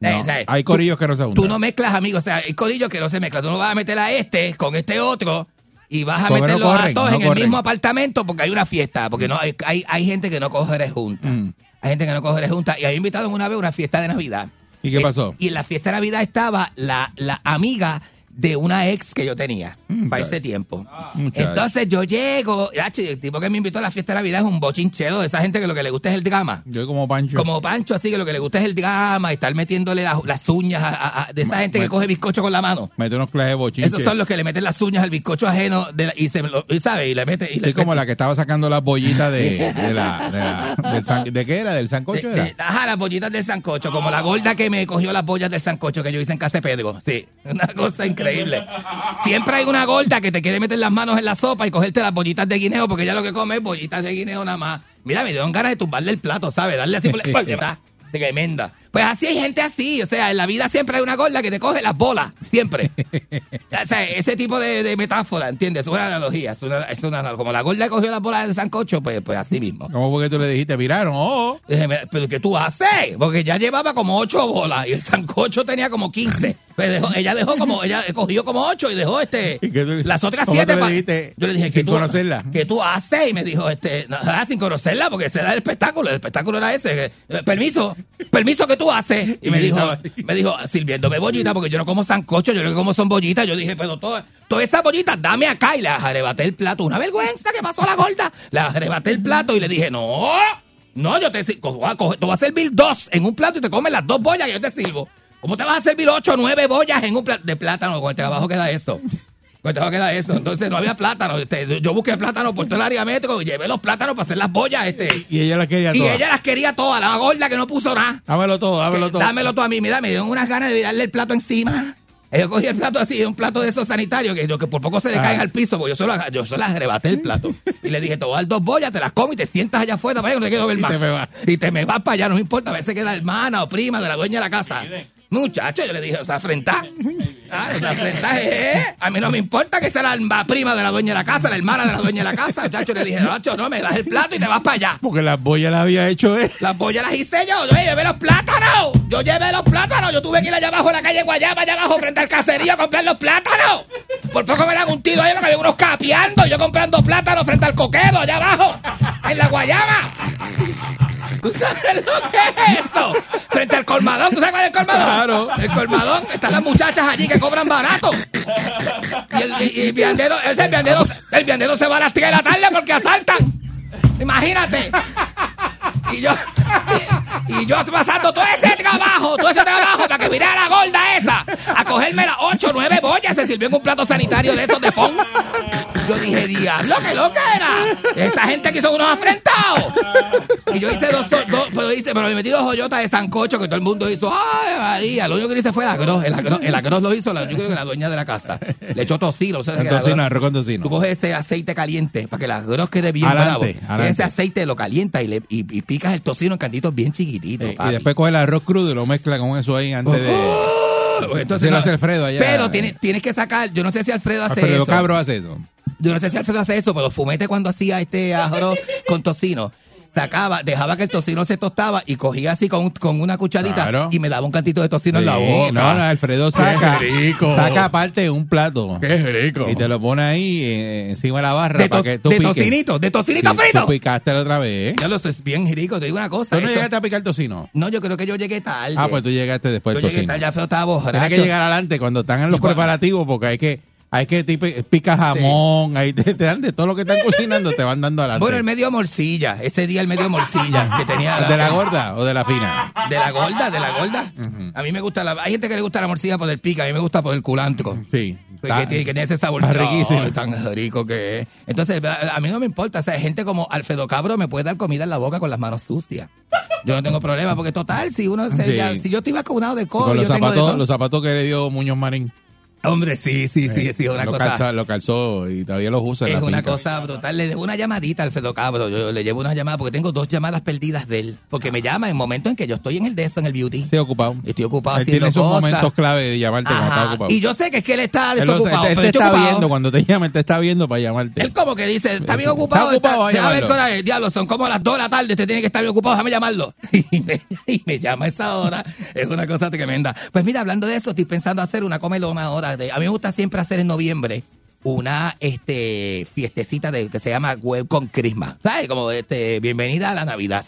No, Eh, o sea, hay corillos que no se juntan. Tú no mezclas amigos, o sea, hay codillos que no se mezclan. Tú no vas a meter a este con este otro y vas a Porque no meterlos a corren, todos no en el corren. mismo apartamento porque hay una fiesta. Porque no hay, hay, hay gente que no coge juntas. Mm. Hay gente que no coge juntas. Y había invitado una vez a una fiesta de Navidad. ¿Y qué Eh, pasó? y en la fiesta de Navidad estaba la, la amiga de una ex que yo tenía Mm, para ese tiempo. Muchacho. Entonces yo llego, el tipo que me invitó a la fiesta de Navidad es un bochinchero de esa gente que lo que le gusta es el drama. Yo como Pancho. Como Pancho, así que lo que le gusta es el drama y estar metiéndole las, las uñas a- a- a- de esa gente que coge bizcocho con la mano. Mete unos clases de bochinche. Esos son los que le meten las uñas al bizcocho ajeno de la- y se lo, y sabe, y le mete. Y le Sí, como la que estaba sacando las bollitas de, de la, de, la- del san- ¿de qué era? ¿Del sancocho? de- era? de- ajá, las bollitas del sancocho, como la gorda que me cogió las bollas del sancocho que yo hice en Casa de Pedro. Sí, una cosa increíble. Siempre hay una gorda que te quiere meter las manos en la sopa y cogerte las bollitas de guineo, porque ella lo que come es bollitas de guineo nada más. Mira, me dieron ganas de tumbarle el plato, ¿sabes? Darle así por la espalda. Tremenda. Pues así hay gente así, o sea, en la vida siempre hay una gorda que te coge las bolas, siempre. O sea, ese tipo de, de metáfora, ¿entiendes? Es una analogía, es una, es una analogía. Como la gorda cogió las bolas del sancocho, pues, pues así mismo. ¿Cómo fue que tú le dijiste? Miraron, oh. Dije, "Mira, ¿pero qué tú haces? Porque ya llevaba como ocho bolas y el sancocho tenía como 15. Pues dejó- ella dejó como, ella cogió como ocho y dejó este, ¿Y qué tú- las otras siete. tú le dijiste yo le dije, sin ¿qué tú, conocerla? ¿qué tú haces? Y me dijo, este, nada, sin conocerla, porque ese era el espectáculo. El espectáculo era ese. que, eh, permiso, permiso, ¿qué tú haces? Y me dijo, me dijo, sirviéndome bollita, porque yo no como sancocho, yo lo que como son bollitas. Yo dije, pero todo, todas esas bollitas, dame acá. Y le arrebaté el plato. Una vergüenza que pasó la gorda. Le arrebaté el plato y le dije, no, no, yo te, sir- co- voy a servir dos en un plato y te comes las dos bollas y yo te sirvo. ¿Cómo te vas a servir ocho o nueve bollas en un plato de plátano? Con el trabajo queda eso. Con el trabajo queda eso. Entonces no había plátano. Este, yo busqué plátano por todo el área metro y llevé los plátanos para hacer las bollas. Este. Y ella la quería Y toda. ella las quería todas, la gorda que no puso nada. Dámelo todo, dámelo todo. Dámelo todo a mí. Mira, me dieron unas ganas de darle el plato encima. Yo cogí el plato así, un plato de esos sanitarios que, que por poco se le Ah. caen al piso, porque yo solo, yo solo arrebaté el plato. Y le dije, te voy a dar dos bollas, te las como y te sientas allá afuera para allá, no te quiero ver Y más. Y te me vas para allá, no me importa, a veces que la hermana o prima de la dueña de la casa. Muchacho, yo le dije, o sea, afrentá. Ah, o sea, afrentá, eh. A mí no me importa que sea la prima de la dueña de la casa, la hermana de la dueña de la casa. Muchacho, le dije, Nacho, no, me das el plato y te vas para allá. Porque las bollas las había hecho él. Las bollas las hice yo, yo llevé los plátanos. Yo llevé los plátanos. Yo tuve que ir allá abajo a la calle Guayaba, allá abajo frente al caserío a comprar los plátanos. Por poco me dan un tiro ahí porque había unos capeando. Yo comprando plátanos frente al coquero, allá abajo, en la Guayaba. ¿Tú sabes lo que es esto? Frente al colmadón. ¿Tú sabes cuál es el colmadón? Claro. El colmadón. Están las muchachas allí que cobran barato. Y el, y- y viandero, ese el viandero, el viandero se va a las 3 de la tarde porque asaltan. Imagínate. Y yo, y yo pasando todo ese trabajo, todo ese trabajo para que viniera la gorda esa a cogerme las 8 o 9 bollas. Se sirvió en un plato sanitario de esos de fond. Yo dije, diablo, qué loca era. Esta gente que son unos afrentados. Y yo hice dos, dos, dos- pero, hice, pero me metí dos joyotas de sancocho que todo el mundo hizo. Ay, María. Lo único que hice fue el agros. El agros, el lo hizo la, yo creo que la dueña de la casa. Le echó tocino. O sea, Tocino, arroz con tocino. Tú coges ese aceite caliente para que el agros quede bien Adelante, bravo. adelante. Ese aceite lo calienta y, le, y, y picas el tocino en cantitos bien Eh, y después coge el arroz crudo y lo mezcla con eso ahí antes de. Entonces, Entonces no, hace Alfredo allá. Pero tienes, tienes que sacar, yo no sé si Alfredo hace Alfredo eso. Cabro hace eso. Yo no sé si Alfredo hace eso, pero Fumete cuando hacía este arroz con tocino, sacaba, dejaba que el tocino se tostaba y cogía así con, con una cuchadita Claro. y me daba un cantito de tocino en la boca. No, no, Alfredo saca, rico. saca aparte un plato Qué rico. y te lo pone ahí eh, encima de la barra de, para que tú de piques. tocinito, de tocinito Sí, frito. Tú picaste la otra vez. Ya lo sé, es bien rico, te digo una cosa. ¿Tú no llegaste a picar tocino? no, yo creo que yo llegué tarde. Ah, pues tú llegaste después yo del llegué tocino. tarde, ya estaba borracho. Tienes que llegar adelante cuando están en los preparativos porque hay que hay que tipo, pica jamón, ahí te, te dan de todo lo que están cocinando, te van dando adelante. Bueno, el medio morcilla, ese día el medio morcilla que tenía. ¿De la gorda o de la fina? De la gorda, de la gorda. A mí me gusta la. Hay gente que le gusta la morcilla por el pica, a mí me gusta por el culantro. Sí. Que, que tiene, que tiene ese sabor está riquísimo. Tan rico que es. Entonces, a, a mí no me importa. O sea, gente como Alfredo Cabro me puede dar comida en la boca con las manos sucias. Yo no tengo problema, porque total, si uno se- Sí. ya- si yo estoy vacunado de COVID, Con los yo tengo de zapatos, todo. los zapatos que le dio Muñoz Marín. Hombre, sí, sí, sí, sí, es una lo, cosa. calza- lo calzó y todavía los usa en Es la una cosa brutal. Le debo una llamadita a Alfredo Cabro. Yo le llevo una llamada porque tengo dos llamadas perdidas de él. Porque me llama en momentos en que yo estoy en el de eso, en el beauty. Sí, ocupado. Estoy ocupado Él haciendo tiene esos cosas. momentos clave de llamarte cuando está ocupado. Y yo sé que es que él está Él, lo- desocupado. él te estoy está ocupado. viendo, cuando te llama, él te está viendo para llamarte. Él como que dice, está bien Está ocupado. ocupado, va a déjame ver hora es. Diablo, son como las 2 de la tarde, usted tiene que estar bien ocupado, déjame llamarlo. Y me, y me llama a esa hora. Es una cosa tremenda. Pues mira, hablando de eso, estoy pensando hacer una comelona ahora. De, a mí me gusta siempre hacer en noviembre una este fiestecita de, que se llama Welcome Christmas. ¿Sabes? Como este, bienvenida a la Navidad.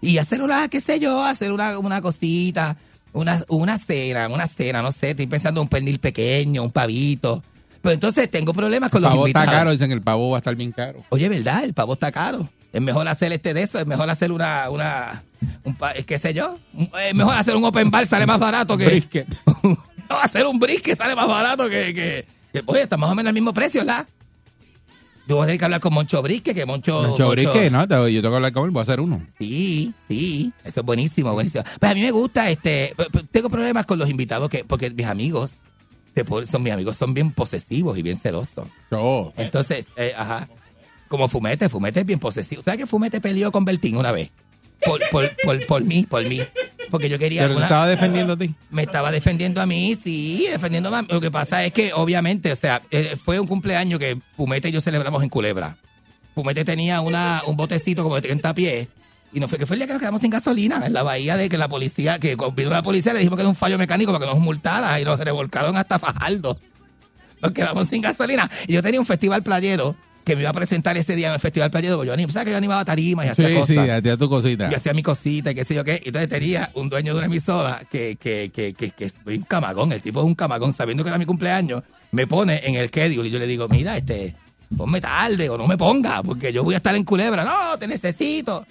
Y hacer una, qué sé yo, hacer una, una cosita, una, una cena, una cena, no sé, estoy pensando en un pernil pequeño, un pavito. Pero entonces tengo problemas con El los pavo está invitados. caro, dicen el pavo va a estar bien caro. Oye, ¿verdad? El pavo está caro. Es mejor hacer este de eso, es mejor hacer una, una, un, qué sé yo, es mejor hacer un open bar, sale más barato que... Brisket. no, hacer un brisket sale más barato que, que, que- Oye, está más o menos al mismo precio, ¿verdad? Yo voy a tener que hablar con Moncho Brisket, que Moncho... Moncho- brisket, ¿no? Yo tengo que hablar con él, voy a hacer uno. Sí, sí, eso es buenísimo, buenísimo. Pues a mí me gusta, este, tengo problemas con los invitados que, porque mis amigos, son mis amigos, son bien posesivos y bien celosos. Yo. Entonces, eh, ajá. Como Fumete, Fumete es bien posesivo. ¿Sabes que Fumete peleó con Bertín una vez? Por, por, por, por mí, por mí. Porque yo quería. Pero una- estaba defendiendo a ti. me estaba defendiendo a mí, sí, defendiendo a mí. Lo que pasa es que, obviamente, o sea, eh, fue un cumpleaños que Fumete y yo celebramos en Culebra. Fumete tenía una, un botecito como de 30 pies. Y no fue que fue el día que nos quedamos sin gasolina en la bahía de que la policía, que vino la policía le dijimos que era un fallo mecánico para que nos multara y nos revolcaron hasta Fajardo. Nos quedamos sin gasolina. Y yo tenía un festival playero que me iba a presentar ese día en el festival porque Yo anim- ¿sabes que yo animaba tarimas y hacía Sí, cosas? sí, hacía tu cosita. Yo hacía mi cosita y qué sé yo qué. Y Entonces tenía un dueño de una emisora que, que, que, que, que es un camagón. El tipo es un camagón. Sabiendo que era mi cumpleaños, me pone en el schedule y yo le digo, mira, este, ponme tarde o no me ponga porque yo voy a estar en Culebra. No, te necesito.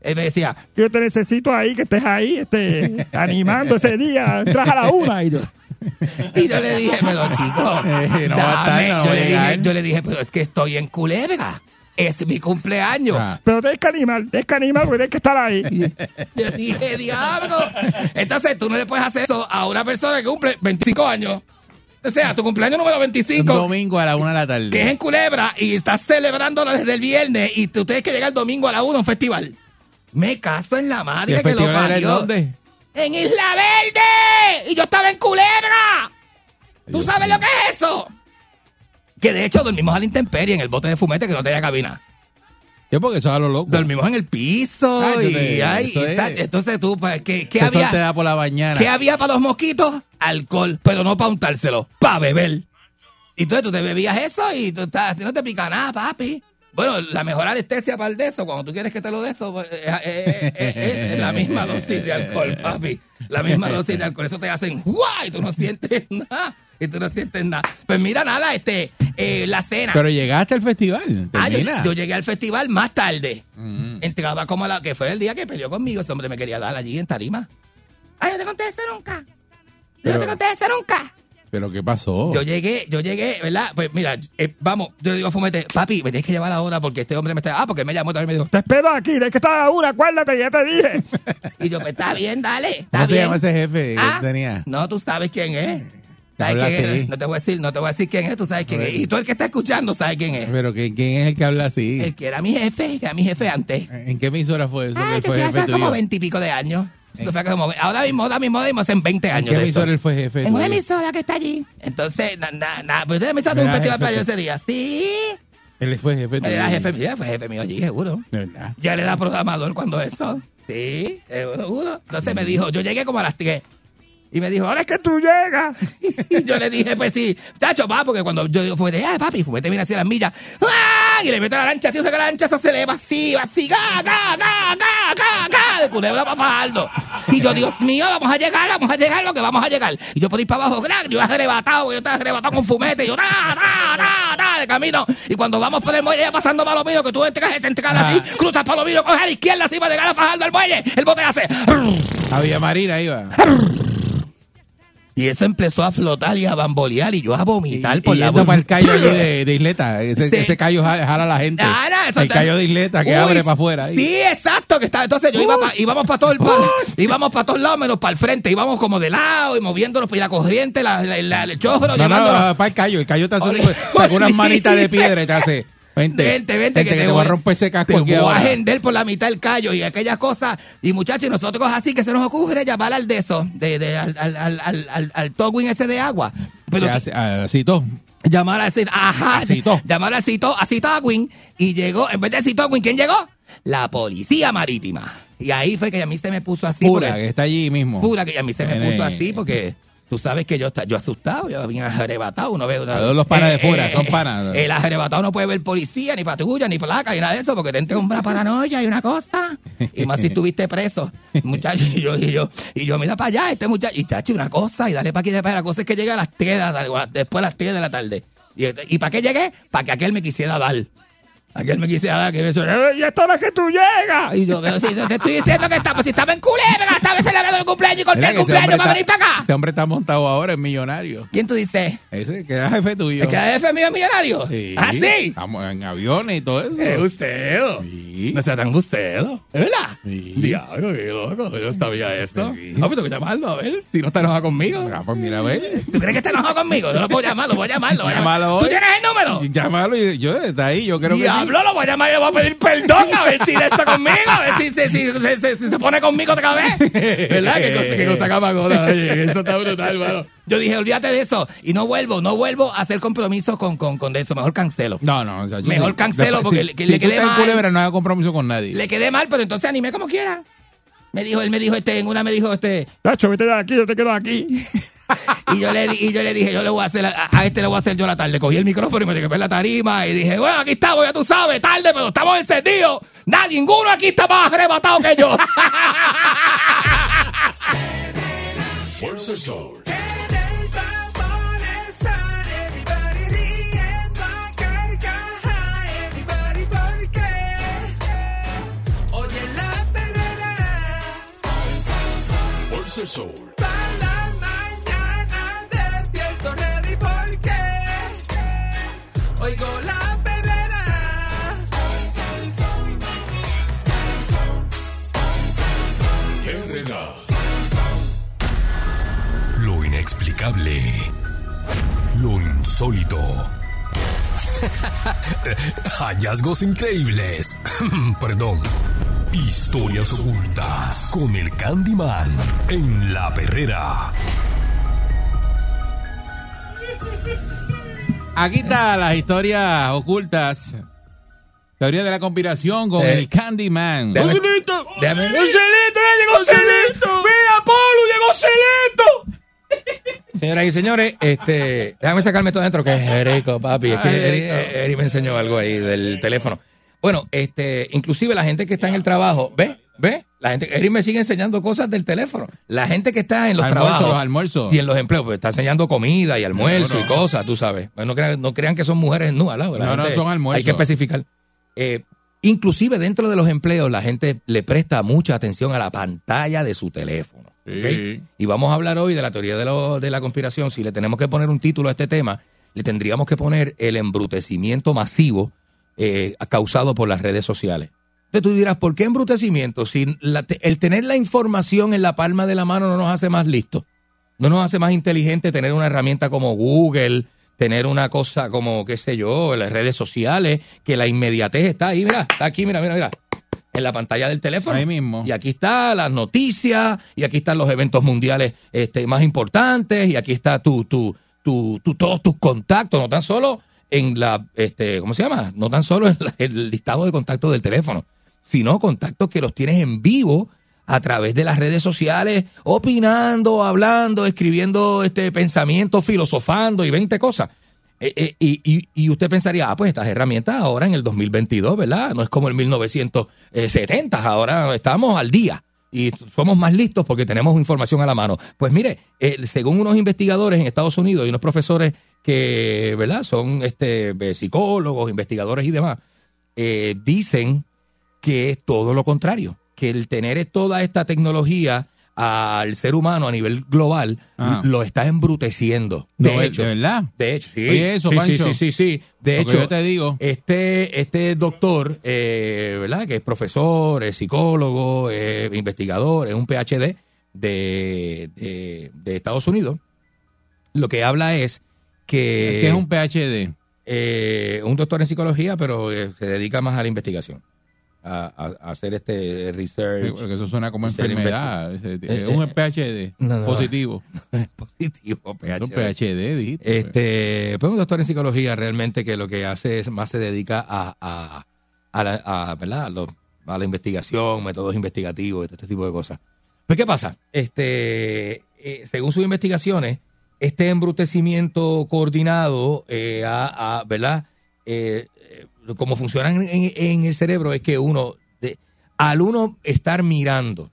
Él me decía, Yo te necesito ahí, que estés ahí, este, animando ese día. Entras a la una y yo. Y yo le dije, pero chico, Eh, no va a dame. estar, no yo, le dije, yo le dije, pero es que estoy en Culebra. Es mi cumpleaños. Ah. Pero tienes que animar, tienes que animar porque tienes que estar ahí. Yo dije, diablo. Entonces tú no le puedes hacer eso a una persona que cumple 25 años. O sea, tu cumpleaños número Un 25, domingo a la una de la tarde. que es en Culebra, y estás celebrándolo desde el viernes, y tú tienes que llegar el domingo a la 1 a un festival. Me caso en la ¿Y madre el que lo parió. dónde? ¡En Isla Verde! ¡Y yo estaba en Culebra! ¿Tú sabes lo que es eso? Que de hecho dormimos a la intemperie en el bote de fumete que no tenía cabina. Yo porque eso es a lo loco. Dormimos en el piso Ah, y, te- ay, eso y está- entonces tú, pues, ¿qué, qué había? te da por la mañana. ¿Qué había para los mosquitos? Alcohol, pero no para untárselo, para beber. Y entonces tú te bebías eso y tú estás, no te pica nada, papi. Bueno, la mejor anestesia para el de eso, cuando tú quieres que te lo de eso, pues, es, es- es- es la misma dosis de alcohol, papi. La misma dosis de alcohol. Eso te hacen ¡guay! Y tú no sientes nada. Y tú no sientes nada. Pues mira, nada, este, eh, la cena. Pero llegaste al festival. Ah, yo, llegué al festival más tarde. Mm. Entraba como a la que fue el día que peleó conmigo. Ese hombre me quería dar allí en Tarima. Ay, yo te conté eso nunca. Yo Pero- no te conté eso nunca. Pero ¿qué pasó? Yo llegué, yo llegué, ¿verdad? Pues mira, eh, vamos, yo le digo a Fumete, papi, me tienes que llevar ahora porque este hombre me está. Ah, porque me llamó también y me dijo. Te espero aquí, tienes que estar a la una, acuérdate, ya te dije. Y yo, pues está bien, dale. Está ¿Cómo se bien. llama ese jefe que Ah, tenía? No, tú sabes quién es. ¿Sabes Habla quién es? No te voy a decir, no te voy a decir quién es, tú sabes quién es. Y tú el que está escuchando sabe quién es. Pero ¿quién, quién es el que habla así? El que era mi jefe, que era mi jefe antes. ¿En qué emisora fue eso? Ah, que que fue estoy hace como veintipico de años. Eso fue como- ahora mismo, ahora mismo, ahora mismo, hace 20 ¿En años. qué de eso. emisora él fue jefe? En una emisora que está allí. Entonces, nada, nada, na, pues usted me hizo un festival para yo ese día. Sí. Él fue jefe Él era jefe mío, fue jefe mío allí, seguro. De verdad. Ya él era programador cuando eso. Sí, seguro. Entonces me dijo, yo llegué como a las 10. Y me dijo, ahora es que tú llegas. y yo le dije, pues sí, tacho, va, porque cuando yo digo, fumete, ay, papi, fumete, mira así a las millas. ¡Ah! Y le meto la lancha, así, o sea que la lancha eso se eleva así, así, ga, ga, ga, ga, ga, ga, de culebra para Fajardo. Y yo, Dios mío, vamos a llegar, vamos a llegar, lo que vamos a llegar. Y yo por ir para abajo, gran, yo arrebatado, yo estaba arrebatado con fumete, y yo, ta, ta, ta, ta, de camino. Y cuando vamos por el muelle, ya pasando Palomino, que tú entras esa entrada así, cruzas Palomino, coges a la izquierda así para llegar a Fajardo al muelle, el bote hace. A Villa Marina iba. Y eso empezó a flotar y a bambolear y yo a vomitar Y, por y la boca. para el callo allí de, de Isleta. Ese, Sí. ese callo jala jala a la gente. Ahora, el está- callo de Isleta que Uy, abre para afuera. ahí. Sí, exacto, que está. Entonces yo iba pa- íbamos para todo el íbamos para todos lados menos para el frente, íbamos como de lado y moviéndonos y la corriente, la, la- la- el chorro, No, no, para el callo. El callo te hace unas manitas de piedra y te hace. Vente, Vente, vente, que, te, voy a romper ese casco te aquí voy ahora. a agender por la mitad el callo y aquellas cosas. Y muchachos, y nosotros así que se nos ocurre llamar al de eso, de, de- al, al, al, al, al, al towing ese de agua. Pero así- Así todo. llamar a ese, ajá, A Cito. llamar al Cito, a Citowing y llegó, en vez de Citowing, ¿quién llegó? La policía marítima. Y ahí fue que a mí se me puso así. Pura, porque- que está allí mismo. pura que a mí se me puso así porque tú sabes que yo, esta- yo asustado, yo bien arrebatado, uno ve todos los panas de fuera, son panas. El arrebatado no puede ver policía, ni patrulla, ni placa, ni nada de eso, porque te entra una paranoia y una cosa. Y más si estuviste preso. Muchacho, y yo, y yo, y yo, mira para allá, este muchacho, y chacho, una cosa, y dale para aquí, dale para. La cosa es que llegue a las 3 de la tarde, después a las 3 de la tarde. ¿Y, y para qué llegué? Para que aquel me quisiera dar. Aquel me quisiera dar, que me suena, Eh, Y esta hora que tú llegas. y yo, pero si te estoy diciendo que estamos, si estaba en Culebra, estaba celebrando el cumpleaños y corté el cumpleaños para está- venir para acá. Ese hombre está montado ahora, es millonario. ¿Quién tú dices? Ese que era jefe tuyo. ¿Es que la jefe mío es millonario? Sí. ¿Ah, sí? Estamos en aviones y todo eso. Es usted. Sí. No sea tan usted. ¿Es verdad? Sí. Diablo, qué loco. Yo no sabía esto. No, pero tengo que llamarlo, a ver. Si no está enojado conmigo. Ah, pues mira, a ver. ¿Tú crees que está enojado conmigo? Yo lo puedo llamar, lo voy a llamar. Lo voy a llamar. Llámalo ¿Tú tienes el número? Llámalo y yo, está ahí, yo creo que lo voy a llamar y le voy a pedir perdón a ver si de esto conmigo, a ver si, si, si- si- se pone conmigo otra vez. ¿Verdad? Qué cosa, qué cosa camagona. Oye, eso está brutal, mano. Yo dije, olvídate de eso. Y no vuelvo, no vuelvo a hacer compromiso con, con, con eso. Mejor cancelo. No, no, o sea, yo- Mejor cancelo, porque le- que si le tú quede estás en mal. Culebra, no haga compromiso con nadie. Le quedé mal, pero entonces animé como quiera. Me dijo, él me dijo, este, en una me dijo, este, Tacho, vete de aquí, yo te quedo aquí. y yo le, y yo le dije, yo le voy a hacer, a, a este le voy a hacer yo la tarde. Cogí el micrófono y me dije, en la tarima y dije, bueno, aquí estamos, ya tú sabes, tarde, pero estamos encendidos. Nadie, ninguno aquí está más arrebatado que yo. El Sol. para la mañana despierto ready porque oigo la perrera. Herrera. Lo inexplicable. Lo insólito. Hallazgos increíbles. Perdón. Historias ocultas con el Candyman en la perrera. Aquí está las historias ocultas. Teoría de la conspiración con Eh, el Candyman. ¡Joselito! ¡Joselito! ¡Ya llegó Joselito! ¡Mira, Polo! ¡Llegó Joselito! Señoras y señores, este, déjame sacarme todo adentro, que es rico, papi. Es que Eri, Eri me enseñó algo ahí del teléfono. Bueno, este, inclusive la gente que está en el trabajo, ¿ve? ¿Ve? La gente, Eri me sigue enseñando cosas del teléfono. La gente que está en los Almuerzo, trabajos los almuerzos. y en los empleos, pues está enseñando comida y almuerzo y cosas, tú sabes. Pues no, crean, no crean que son mujeres nuevas, ¿no? La No, no, gente- son almuerzos. Hay que especificar. Eh, inclusive dentro de los empleos, la gente le presta mucha atención a la pantalla de su teléfono. Y vamos a hablar hoy de la teoría de, lo- de la conspiración. Si le tenemos que poner un título a este tema, le tendríamos que poner el embrutecimiento masivo eh, causado por las redes sociales. Entonces tú dirás, ¿por qué embrutecimiento? Si la el tener la información en la palma de la mano no nos hace más listos. No nos hace más inteligente tener una herramienta como Google, tener una cosa como, qué sé yo, las redes sociales, que la inmediatez está ahí, mira, está aquí, mira, mira, mira, en la pantalla del teléfono. Ahí mismo. Y aquí están las noticias, y aquí están los eventos mundiales este, más importantes, y aquí está tu, tu, tu, tu- todos tus contactos, no tan solo en la, este, ¿cómo se llama? No tan solo en la- el listado de contactos del teléfono, sino contactos que los tienes en vivo a través de las redes sociales, opinando, hablando, escribiendo este pensamientos, filosofando y 20 cosas. Eh, eh, y, y- usted pensaría, ah, pues estas herramientas ahora en el 2022, ¿verdad? No es como el 1970, ahora estamos al día y somos más listos porque tenemos información a la mano. Pues mire, eh, según unos investigadores en Estados Unidos y unos profesores que, ¿verdad? Son este, psicólogos, investigadores y demás, dicen que es todo lo contrario, que el tener toda esta tecnología al ser humano a nivel global, Ah. lo está embruteciendo. De hecho, ¿de verdad? de hecho, sí. Oye, eso, sí, sí, Pancho. sí, sí, sí. De Porque hecho, yo te digo. este, este doctor, eh, ¿verdad? Que es profesor, es psicólogo, es investigador, es un PhD de, de, de Estados Unidos. Lo que habla es que ¿Qué es un PhD? eh, un doctor en psicología, pero eh, se dedica más a la investigación, a, hacer este research. Porque eso suena como enfermedad. Eh, Es un eh, PhD no, no. positivo. positivo, Es un PhD. PhD, dijiste. Este, pues un doctor en psicología realmente que lo que hace es más se dedica a, a, a la, ¿verdad? A, lo- a la investigación, métodos investigativos todo este tipo de cosas. Pues, ¿qué pasa? Este, eh, según sus investigaciones, este embrutecimiento coordinado eh, a, ¿verdad? Eh, eh, como funciona en, el cerebro es que uno, al uno estar mirando,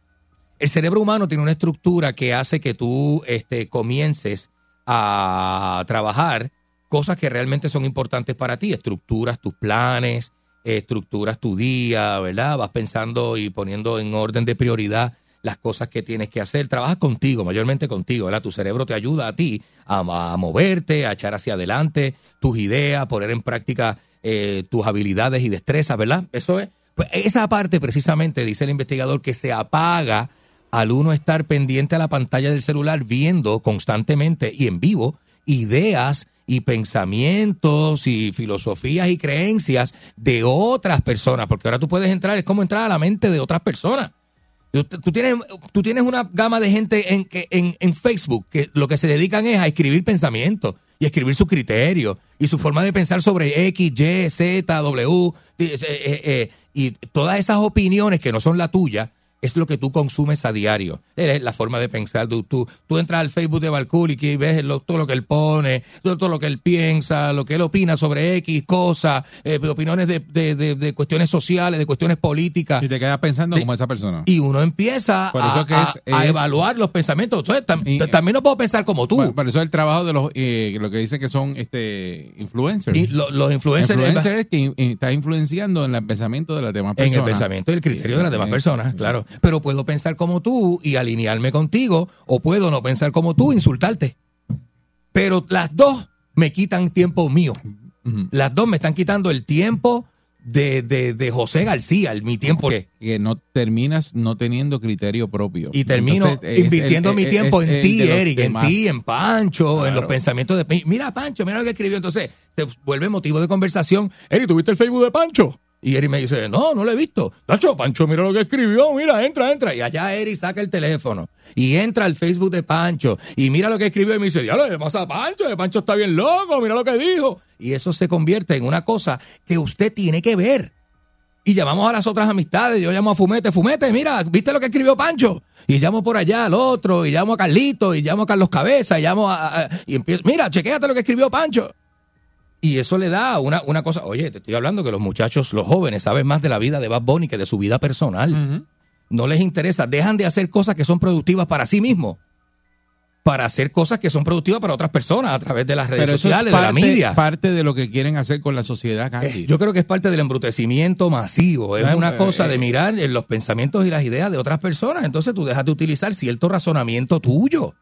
el cerebro humano tiene una estructura que hace que tú este, comiences a trabajar cosas que realmente son importantes para ti, estructuras tus planes, estructuras tu día, ¿verdad? Vas pensando y poniendo en orden de prioridad las cosas que tienes que hacer. Trabajas contigo, mayormente contigo, ¿verdad? Tu cerebro te ayuda a ti a, a moverte, a echar hacia adelante tus ideas, poner en práctica eh, tus habilidades y destrezas, ¿verdad? Eso es. Pues esa parte precisamente, dice el investigador, que se apaga al uno estar pendiente a la pantalla del celular viendo constantemente y en vivo ideas y pensamientos y filosofías y creencias de otras personas, porque ahora tú puedes entrar, es como entrar a la mente de otras personas. Tú, tienes, tú tienes una gama de gente en, en, en Facebook que lo que se dedican es a escribir pensamientos y escribir sus criterios y su forma de pensar sobre X, Y, Z, W eh, eh, eh, y todas esas opiniones que no son la tuya es lo que tú consumes a diario. Es la forma de pensar. Tú, tú, tú entras al Facebook de Balcuri y ves lo- todo lo que él pone, todo, todo lo que él piensa, lo que él opina sobre X cosas, eh, opiniones de, de- de- de cuestiones sociales, de cuestiones políticas. Y te quedas pensando como esa persona. Y uno empieza a, que a- es- a es- evaluar los pensamientos. Entonces, tam- Y- también no puedo pensar como tú. Bueno, Por eso es el trabajo de los, eh, lo que dicen que son este influencers. y lo- los influencers Influencer es que in- está influenciando en el pensamiento de las demás en personas. el pensamiento y el criterio de las demás Eh, personas, claro. Pero puedo pensar como tú y alinearme contigo, o puedo no pensar como tú e insultarte. Pero las dos me quitan tiempo mío. Las dos me están quitando el tiempo de, de, de José García, el, mi tiempo. que Que no terminas no teniendo criterio propio. Y termino Entonces, invirtiendo el- mi es- tiempo es en ti, Eric, en ti, en Pancho, en los pensamientos de. Mira, Pancho, mira lo que escribió. Entonces, se vuelve motivo de conversación. Eric, ¿tuviste el Facebook de Pancho? Y Eric me dice, no, no lo he visto. Nacho, Pancho, mira lo que escribió, mira, entra, entra. Y allá Eric saca el teléfono y entra al Facebook de Pancho y mira lo que escribió y me dice, ya le pasa a Pancho, Pancho está bien loco, mira lo que dijo. Y eso se convierte en una cosa que usted tiene que ver. Y llamamos a las otras amistades. Yo llamo a Fumete. Fumete, mira, ¿viste lo que escribió Pancho? Y llamo por allá al otro, y llamo a Carlito, y llamo a Carlos Cabeza, y llamo a... a- y empiezo, mira, chequéate lo que escribió Pancho. Y eso le da una, una cosa... Oye, te estoy hablando que los muchachos, los jóvenes, saben más de la vida de Bad Bunny que de su vida personal. No les interesa. Dejan de hacer cosas que son productivas para sí mismos. Para hacer cosas que son productivas para otras personas a través de las redes Pero eso sociales, es de la parte, media. parte de lo que quieren hacer con la sociedad, Eh, Candy. Yo creo que es parte del embrutecimiento masivo. Es una eh, cosa de eh. mirar en los pensamientos y las ideas de otras personas. Entonces tú dejas de utilizar cierto razonamiento tuyo.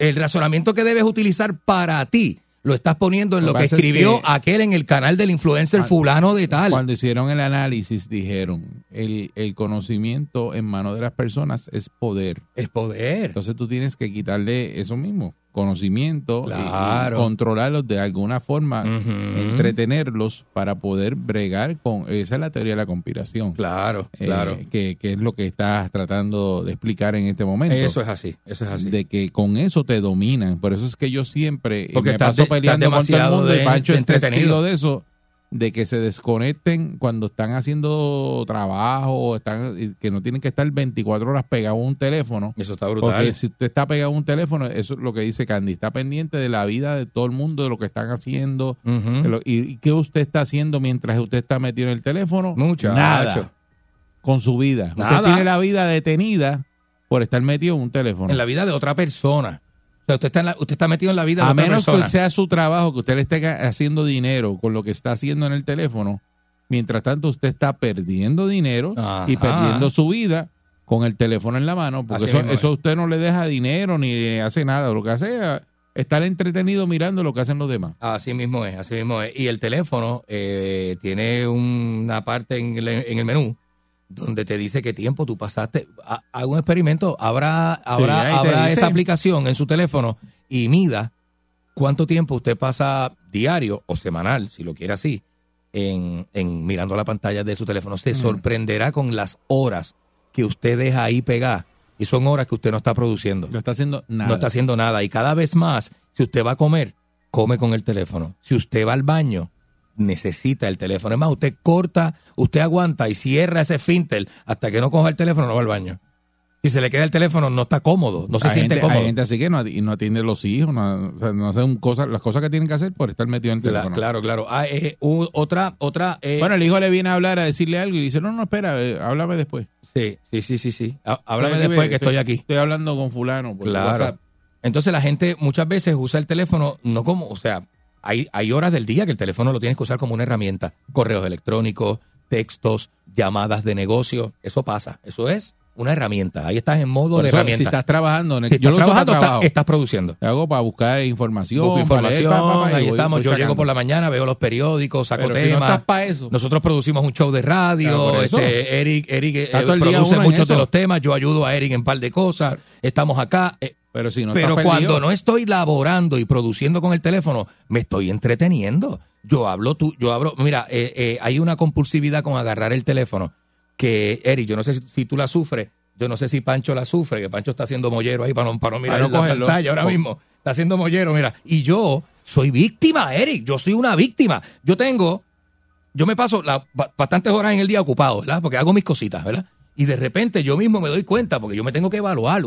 El razonamiento que debes utilizar para ti lo estás poniendo en Lo lo que es escribió que- aquel en el canal del influencer Cuando- fulano de tal. Cuando hicieron el análisis dijeron, el, el conocimiento en manos de las personas es poder. Es poder. Entonces tú tienes que quitarle eso mismo, conocimiento, y- Claro. y controlarlos de alguna forma, entretenerlos para poder bregar con... Esa es la teoría de la conspiración. Claro, eh, claro. que, que es lo que estás tratando de explicar en este momento. Eso es así, eso es así. de que con eso te dominan. Por eso es que yo siempre Porque me estás paso de- peleando estás con todo el demasiado mundo y de- Pancho de está entretenido. de eso, de que se desconecten cuando están haciendo trabajo, están, que no tienen que estar 24 horas pegados a un teléfono. Eso está brutal. Porque si usted está pegado a un teléfono, eso es lo que dice Candy, está pendiente de la vida de todo el mundo, de lo que están haciendo. Ujú. de lo- y, y qué usted está haciendo mientras usted está metido en el teléfono? Muchacho. Nada con su vida. Nada. Usted tiene la vida detenida por estar metido en un teléfono. En la vida de otra persona. O sea, usted está, en la- usted está metido en la vida de A otra menos persona. que sea su trabajo, que usted le esté haciendo dinero con lo que está haciendo en el teléfono, mientras tanto usted está perdiendo dinero y perdiendo su vida con el teléfono en la mano, porque Así eso, eso usted no le deja dinero ni hace nada. Lo que hace es estar entretenido mirando lo que hacen los demás. Así mismo es, así mismo es. Y el teléfono eh, tiene una parte en el, en el menú donde te dice qué tiempo tú pasaste. Ha- Haga un experimento, habrá, habrá, habrá esa aplicación en su teléfono y mida cuánto tiempo usted pasa diario o semanal, si lo quiere así, en, en mirando la pantalla de su teléfono. Se sorprenderá con las horas que usted deja ahí pegar. Y son horas que usted no está produciendo. No está haciendo nada. No está haciendo nada. Y cada vez más, si usted va a comer, come con el teléfono. Si usted va al baño, necesita el teléfono. Es más, usted corta, usted aguanta y cierra ese fintel hasta que no coja el teléfono, no va al baño. Si se le queda el teléfono, no está cómodo, no se hay siente gente, cómodo. Hay gente así que no, atiende a los hijos, no, o sea, no hacen cosas, las cosas que tienen que hacer por estar metido en el teléfono. claro, claro. Ah, eh, otra, otra. eh, Bueno, el hijo le viene a hablar, a decirle algo y dice, no, no, espera, eh, háblame después. sí, sí, sí, sí, sí. Há- Háblame después que estoy aquí. Estoy hablando con fulano por Claro. WhatsApp. Entonces la gente muchas veces usa el teléfono no como, o sea, hay, hay horas del día que el teléfono lo tienes que usar como una herramienta. Correos electrónicos, textos, llamadas de negocio, eso pasa. Eso es una herramienta. Ahí estás en modo de herramienta. si estás trabajando, Si yo estás lo uso para trabajando, estás- produciendo. Hago para buscar información. Busco para leer, información, pa, pa, pa, y ahí voy- estamos. voy Yo llego por la mañana, veo los periódicos, saco Pero si no temas. estás pa' eso. Nosotros producimos un show de radio. Este, Eric, Eric eh, produce muchos de los temas. Yo ayudo a Eric en un par de cosas. Estamos acá. eh, Pero si no pero estás cuando perdido, no estoy laborando y produciendo con el teléfono, me estoy entreteniendo. Yo hablo tú, yo hablo, mira, eh, eh, hay una compulsividad con agarrar el teléfono que, Eric, yo no sé si, si tú la sufres, yo no sé si Pancho la sufre, que Pancho está haciendo mollero ahí para no, para no mirar Para no la pantalla ahora Co- mismo. Está haciendo mollero, mira. Y yo soy víctima, Eric, yo soy una víctima. Yo tengo, yo me paso la- ba- bastantes horas en el día ocupado, ¿verdad? Porque hago mis cositas, ¿verdad? Y de repente yo mismo me doy cuenta, porque yo me tengo que evaluar,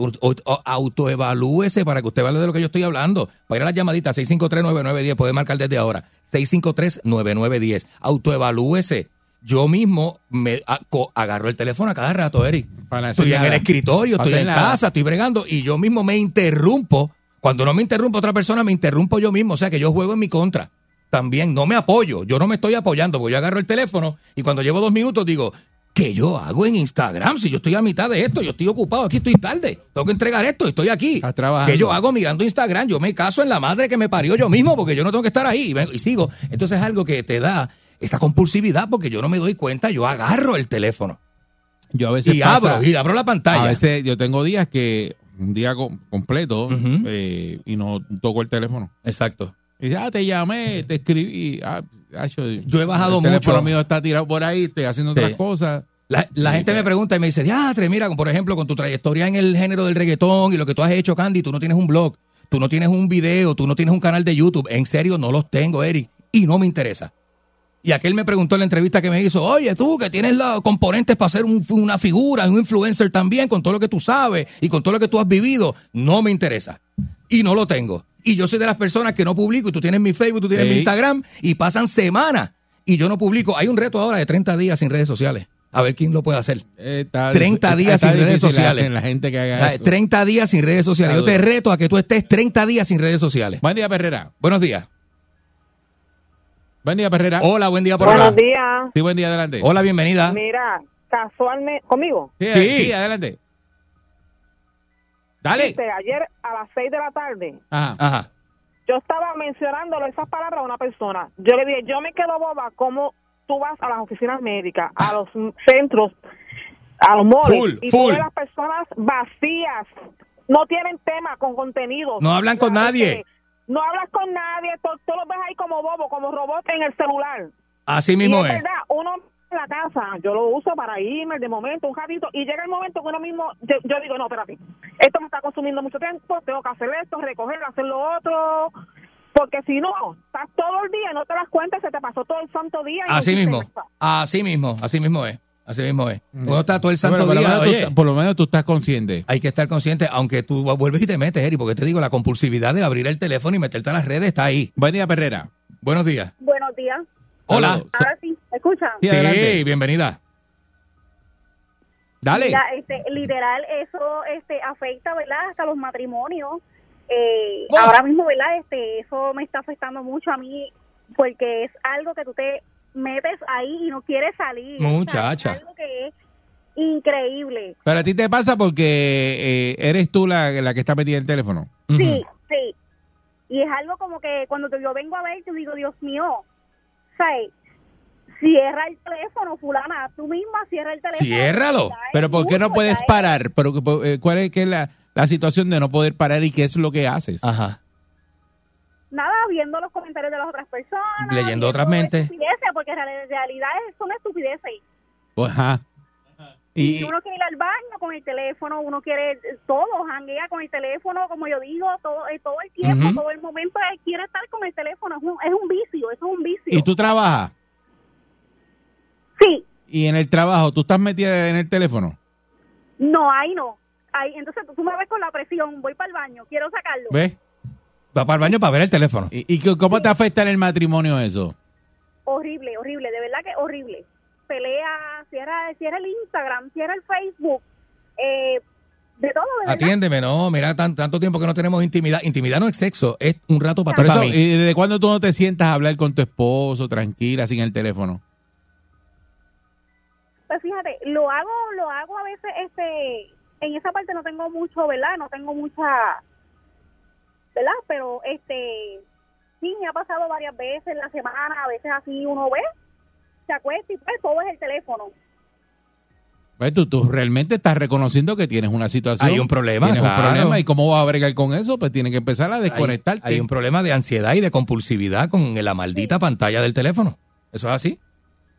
autoevalúese para que usted vea de lo que yo estoy hablando. Para ir a las llamaditas, 653-9910, puede marcar desde ahora. 653-9910. Autoevalúese. Yo mismo me agarro el teléfono a cada rato, Eric. Para Estoy en el escritorio, Para estoy en nada. casa, estoy bregando y yo mismo me interrumpo. Cuando no me interrumpe otra persona, me interrumpo yo mismo. O sea que yo juego en mi contra. También no me apoyo. Yo no me estoy apoyando porque yo agarro el teléfono y cuando llevo dos minutos digo, ¿qué yo hago en Instagram? Si yo estoy a mitad de esto, yo estoy ocupado, aquí estoy tarde. Tengo que entregar esto, estoy aquí. ¿Qué yo hago mirando Instagram? Yo me caso en la madre que me parió yo mismo porque yo no tengo que estar ahí y, vengo- y sigo. Entonces es algo que te da esa compulsividad porque yo no me doy cuenta, yo agarro el teléfono yo a veces y pasa- abro, y abro la pantalla. A veces yo tengo días que, un día co- completo, eh, y no toco el teléfono. Exacto. Y dice, ah, te llamé, te escribí. Ah, Yo he bajado el mucho. mío está tirado por ahí, estoy haciendo Sí. otras cosas. La, la Sí, gente me pero- pregunta y me dice, diatre, mira, por ejemplo, con tu trayectoria en el género del reggaetón y lo que tú has hecho, Candy, tú no tienes un blog, tú no tienes un video, tú no tienes un canal de YouTube. En serio, no los tengo, Eric, y no me interesa. Y aquel me preguntó en la entrevista que me hizo, oye, tú que tienes los componentes para ser un- una figura, un influencer también, con todo lo que tú sabes y con todo lo que tú has vivido, no me interesa. Y no lo tengo. Y yo soy de las personas que no publico, y tú tienes mi Facebook, tú tienes mi. Instagram, y pasan semanas y yo no publico. Hay un reto ahora de 30 días sin redes sociales. A ver quién lo puede hacer. Eh, está- 30 días está sin redes difícil sociales. La, gente que O haga sea, eso. 30 días sin redes sociales. Yo te reto a que tú estés 30 días sin redes sociales. Buen día, Perrera. Buenos días. Buen día, Perrera. Hola, buen día por Buenos acá. días. Sí, buen día, adelante. Hola, bienvenida. Mira, casualmente, ¿conmigo? Sí, Sí. sí, adelante. Dale. Ayer a las 6 de la tarde, Ajá. Ajá. yo estaba mencionándole esas palabras a una persona. Yo le dije, yo me quedo boba cómo tú vas a las oficinas médicas, a los centros, a los malls, Full, y full. tú ves las personas vacías, no tienen tema con contenido. No hablan con nadie. No hablas con nadie, tú, tú los ves ahí como bobo, como robot en el celular. Así Y mismo es es. verdad, uno la casa, yo lo uso para irme de momento, un ratito, y llega el momento que uno mismo, yo, yo digo, no, espérate, esto me está consumiendo mucho tiempo, tengo que hacer esto, recoger, hacer lo otro, porque si no, estás todo el día y no te das cuenta, se te pasó todo el santo día. y no Así hiciste mismo. Así mismo. Así mismo es. Así mismo es. Uno está todo el santo Bueno, por, lo día. tú por lo menos tú estás consciente. hay que estar consciente, aunque tú vuelves y te metes, Eri, porque te digo, la compulsividad de abrir el teléfono y meterte a las redes está ahí. Buen día, Perrera. Buenos días. Buenos días. Hola. Ahora sí, ¿me escuchan? Sí, adelante. Sí, bienvenida. Dale. Mira, este, literal, eso este, afecta, ¿verdad? Hasta los matrimonios. Eh, Oh. Ahora mismo, ¿verdad? Este, eso me está afectando mucho a mí porque es algo que tú te metes ahí y no quieres salir. O sea, Muchacha. es algo que es increíble. Pero a ti te pasa porque eh, eres tú la, la que está metida en el teléfono. Sí, sí. Y es algo como que cuando te- yo vengo a ver, yo digo, Dios mío, ¿sabes? Cierra el teléfono, fulana, tú misma cierra el teléfono. Ciérralo. Pero ¿por qué no puedes parar? Pero, eh, ¿Cuál es, qué es la, la situación de no poder parar y qué es lo que haces? Ajá. Nada, viendo los comentarios de las otras personas. Leyendo otras mentes. Estupideces, porque en real- en realidad son estupideces. Pues, ajá. Y Y, uno quiere ir al baño con el teléfono, uno quiere eh, todo, janguea con el teléfono, como yo digo, todo, eh, todo el tiempo, todo el momento eh, quiere estar con el teléfono. Es un, es un vicio, eso es un vicio. y tú trabajas. Sí. Y en el trabajo, ¿tú estás metida en el teléfono? No, ahí no. Ahí, entonces tú, me ves con la presión, voy para el baño, quiero sacarlo. ¿Ves? Va para el baño para ver el teléfono. ¿Y, y cómo te afecta en el matrimonio eso? Horrible, horrible, de verdad que horrible. Pelea, cierra, cierra el Instagram, cierra el Facebook, eh, de todo, verdad. Atiéndeme, no, mira, tan- tanto tiempo que no tenemos intimidad. Intimidad no es sexo, es un rato para para mí. ¿y desde cuándo tú no te sientas a hablar con tu esposo tranquila sin el teléfono? Pues fíjate, lo hago, lo hago a veces, este, en esa parte no tengo mucho, ¿verdad? No tengo mucha, ¿verdad? Pero, este, sí, me ha pasado varias veces en la semana, a veces así uno ve, se acuesta y pues todo es el teléfono. Pues tú, tú realmente estás reconociendo que tienes una situación. Hay un problema, Tienes claro. un problema. ¿Y cómo vas a bregar con eso? Pues tienes que empezar a desconectarte. Hay, hay un problema de ansiedad y de compulsividad con la maldita pantalla del teléfono. ¿Eso es así?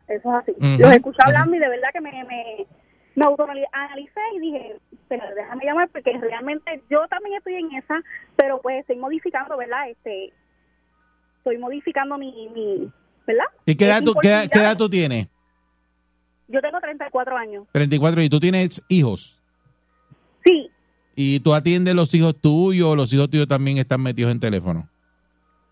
Eso es así. Ujú, Los escuché hablando y de verdad que me, me, me autoanalicé y dije, pero déjame llamar porque realmente yo también estoy en esa, pero pues estoy modificando, ¿verdad? Este, estoy modificando mi, mi ¿verdad? ¿Y qué edad, tú, qué, edad- qué edad oportunidad. tú tienes? Yo tengo 34 años. 34 y tú tienes hijos. Sí, ¿Y tú atiendes los hijos tuyos o los hijos tuyos también están metidos en teléfono?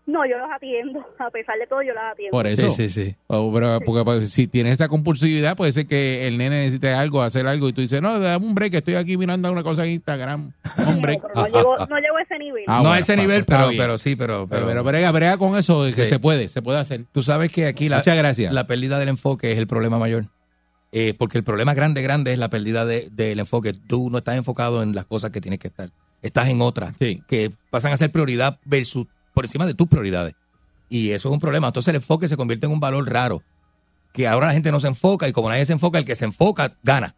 no, yo los atiendo. A pesar de todo, yo los atiendo. Por eso. Sí, sí, sí. O, pero- porque, pues, si tienes esa compulsividad, puede ser que el nene necesite algo, hacer algo, y tú dices, no, dame un break, estoy aquí mirando una cosa en Instagram. Un break. No llego, no llego a ese nivel. Ah, no bueno, a ese nivel, pues, está pero, pero sí, pero... Pero, pero, pero brega, brega con eso, de que Sí. se puede, se puede hacer. Tú sabes que aquí la, Muchas gracias. la pérdida del enfoque es el problema mayor. Eh, porque el problema grande, grande es la pérdida de- del enfoque. Tú no estás enfocado en las cosas que tienes que estar. Estás en otras Sí. que pasan a ser prioridad versus por encima de tus prioridades. Y eso es un problema. Entonces el enfoque se convierte en un valor raro. Que ahora la gente no se enfoca y como nadie se enfoca, el que se enfoca gana.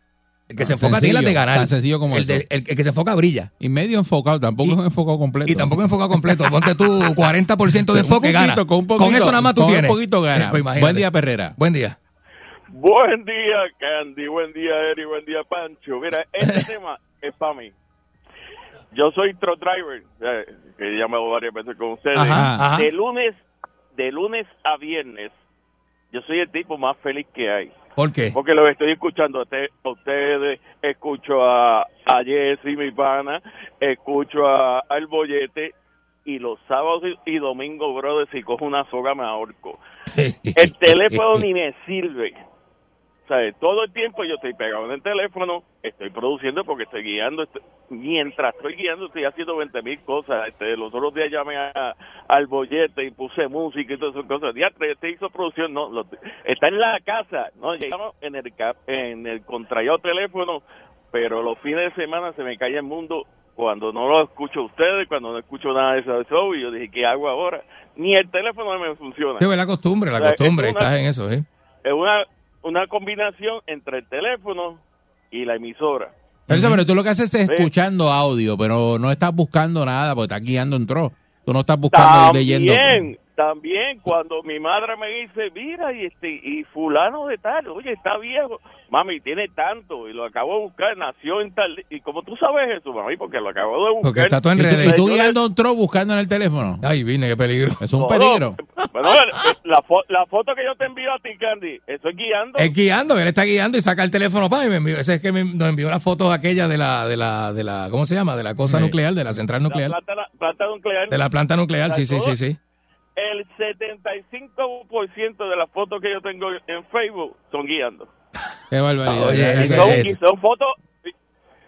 El que se enfoca tiene las de ganar. Tan sencillo como el, eso. de- el- el que se enfoca brilla. Y medio enfocado, tampoco es un enfocado completo. Y tampoco enfocado completo. Ponte tú 40% de enfoque, poquito, gana. Con, eso nada más tú con tienes. un poquito gana. Pues. Buen día, Perrera. Buen día. Buen día, Candy. Buen día, Eri. Buen día, Pancho. Mira, este tema es para mí. Yo soy truck driver, eh, que he llamado varias veces con ustedes. Ajá, ajá. De lunes, de lunes a viernes, yo soy el tipo más feliz que hay. ¿Por qué? Porque lo estoy escuchando a, te- a ustedes, escucho a, a Jessy, mi pana, escucho a, al bollete, y los sábados y, y domingos, brother, si cojo una soga me ahorco. El teléfono ni me sirve. O sea, todo el tiempo yo estoy pegado en el teléfono, estoy produciendo porque estoy guiando. estoy- mientras estoy guiando estoy haciendo 20 mil cosas. Este, los otros días llamé a- al bollete y puse música y todas esas cosas. Ya, te hizo producción, no, lo- está en la casa, no, llegamos en el, en el contrallado teléfono, pero los fines de semana se me cae el mundo cuando no lo escucho a ustedes, cuando no escucho nada de eso show, y yo dije, ¿qué hago ahora? Ni el teléfono me funciona. Sí, la costumbre, la O sea, costumbre. es una- Estás en eso, ¿eh? Es una, una combinación entre el teléfono y la emisora. Pero, pero tú lo que haces es Sí. escuchando audio, pero no estás buscando nada, porque estás guiando en tro. Tú no estás buscando y leyendo. También, cuando mi madre me dice, mira, y este y fulano de tal, oye, está viejo. Mami, tiene tanto, y lo acabo de buscar, nació en tal... Y como tú sabes eso, mami, porque lo acabo de buscar. Porque está todo en redes. y tú guiando un tro buscando en el teléfono. Ay, vine, qué peligro. Es un No, peligro. Bueno, la, fo- la foto que yo te envío a ti, Candy, estoy guiando. Es guiando, él está guiando y saca el teléfono para y me envió. Ese es que me- nos envió las fotos aquellas de la, de la, de la, ¿cómo se llama? De la cosa Sí. nuclear, de la central la nuclear. planta, la planta nuclear. De la planta nuclear, sí, sí, sí, sí. El 75% de las fotos que yo tengo en Facebook son guiando. Qué barbaridad. Oye, y, son, y son fotos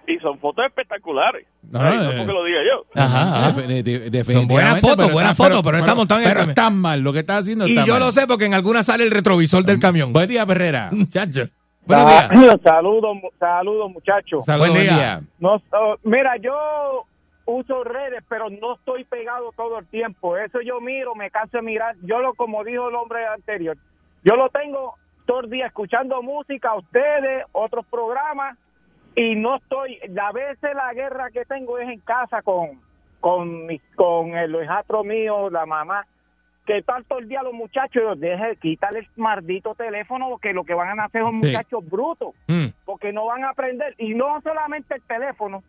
y, son fotos espectaculares. No, no, no eh. porque lo diga yo. Ajá, ajá. Definitivamente, buenas fotos, pero buenas fotos, pero está montado en el Pero camión. está mal, lo que está haciendo Y yo mal. lo sé porque en alguna sale el retrovisor del camión. Buen día, Perrera. Muchacho. Buenos días. Saludos, saludos, muchachos. Saludos, Buen buen día. día. No, mira, yo uso redes, pero no estoy pegado todo el tiempo. Eso yo miro, me canso de mirar. Yo lo, como dijo el hombre anterior, yo lo tengo todo el día escuchando música, ustedes, otros programas, y no estoy. A veces la guerra que tengo es en casa con con mis- con el hijastro mío, la mamá. Que están todo el día los muchachos, deje, quítale el maldito teléfono, porque lo que van a hacer son Sí. muchachos brutos Mm. porque no van a aprender. Y no solamente el teléfono.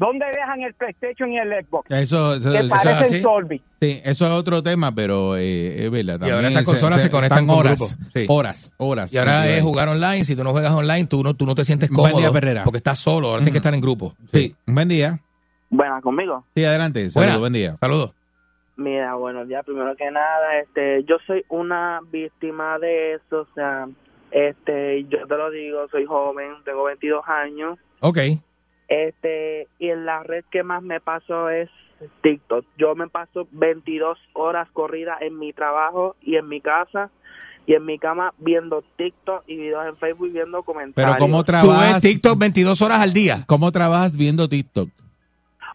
¿Dónde dejan el PlayStation y el Xbox? Eso, eso, que eso- parecen Solvi. sí, eso es otro tema, pero eh, es verdad. Y ahora también esas consolas se conectan están con horas. Sí. horas, horas. Y ahora es jugar online. Si tú no juegas online, tú no, tú no te sientes Buen cómodo. día, Perrera. Porque estás solo. Ahora tienes que estar en grupo. Sí, buen día. Buenas conmigo. Sí, adelante. Saludos, buen día. Saludos. Mira, buenos días. Primero que nada, este, yo soy una víctima de eso, o sea, este, yo te lo digo, soy joven, tengo 22 años, Ok. Este, y en la red que más me paso es TikTok. Yo me paso 22 horas corridas en mi trabajo y en mi casa y en mi cama viendo TikTok y videos en Facebook y viendo comentarios. Pero ¿cómo Tú ves trabajas? TikTok 22 horas al día. ¿Cómo trabajas viendo TikTok?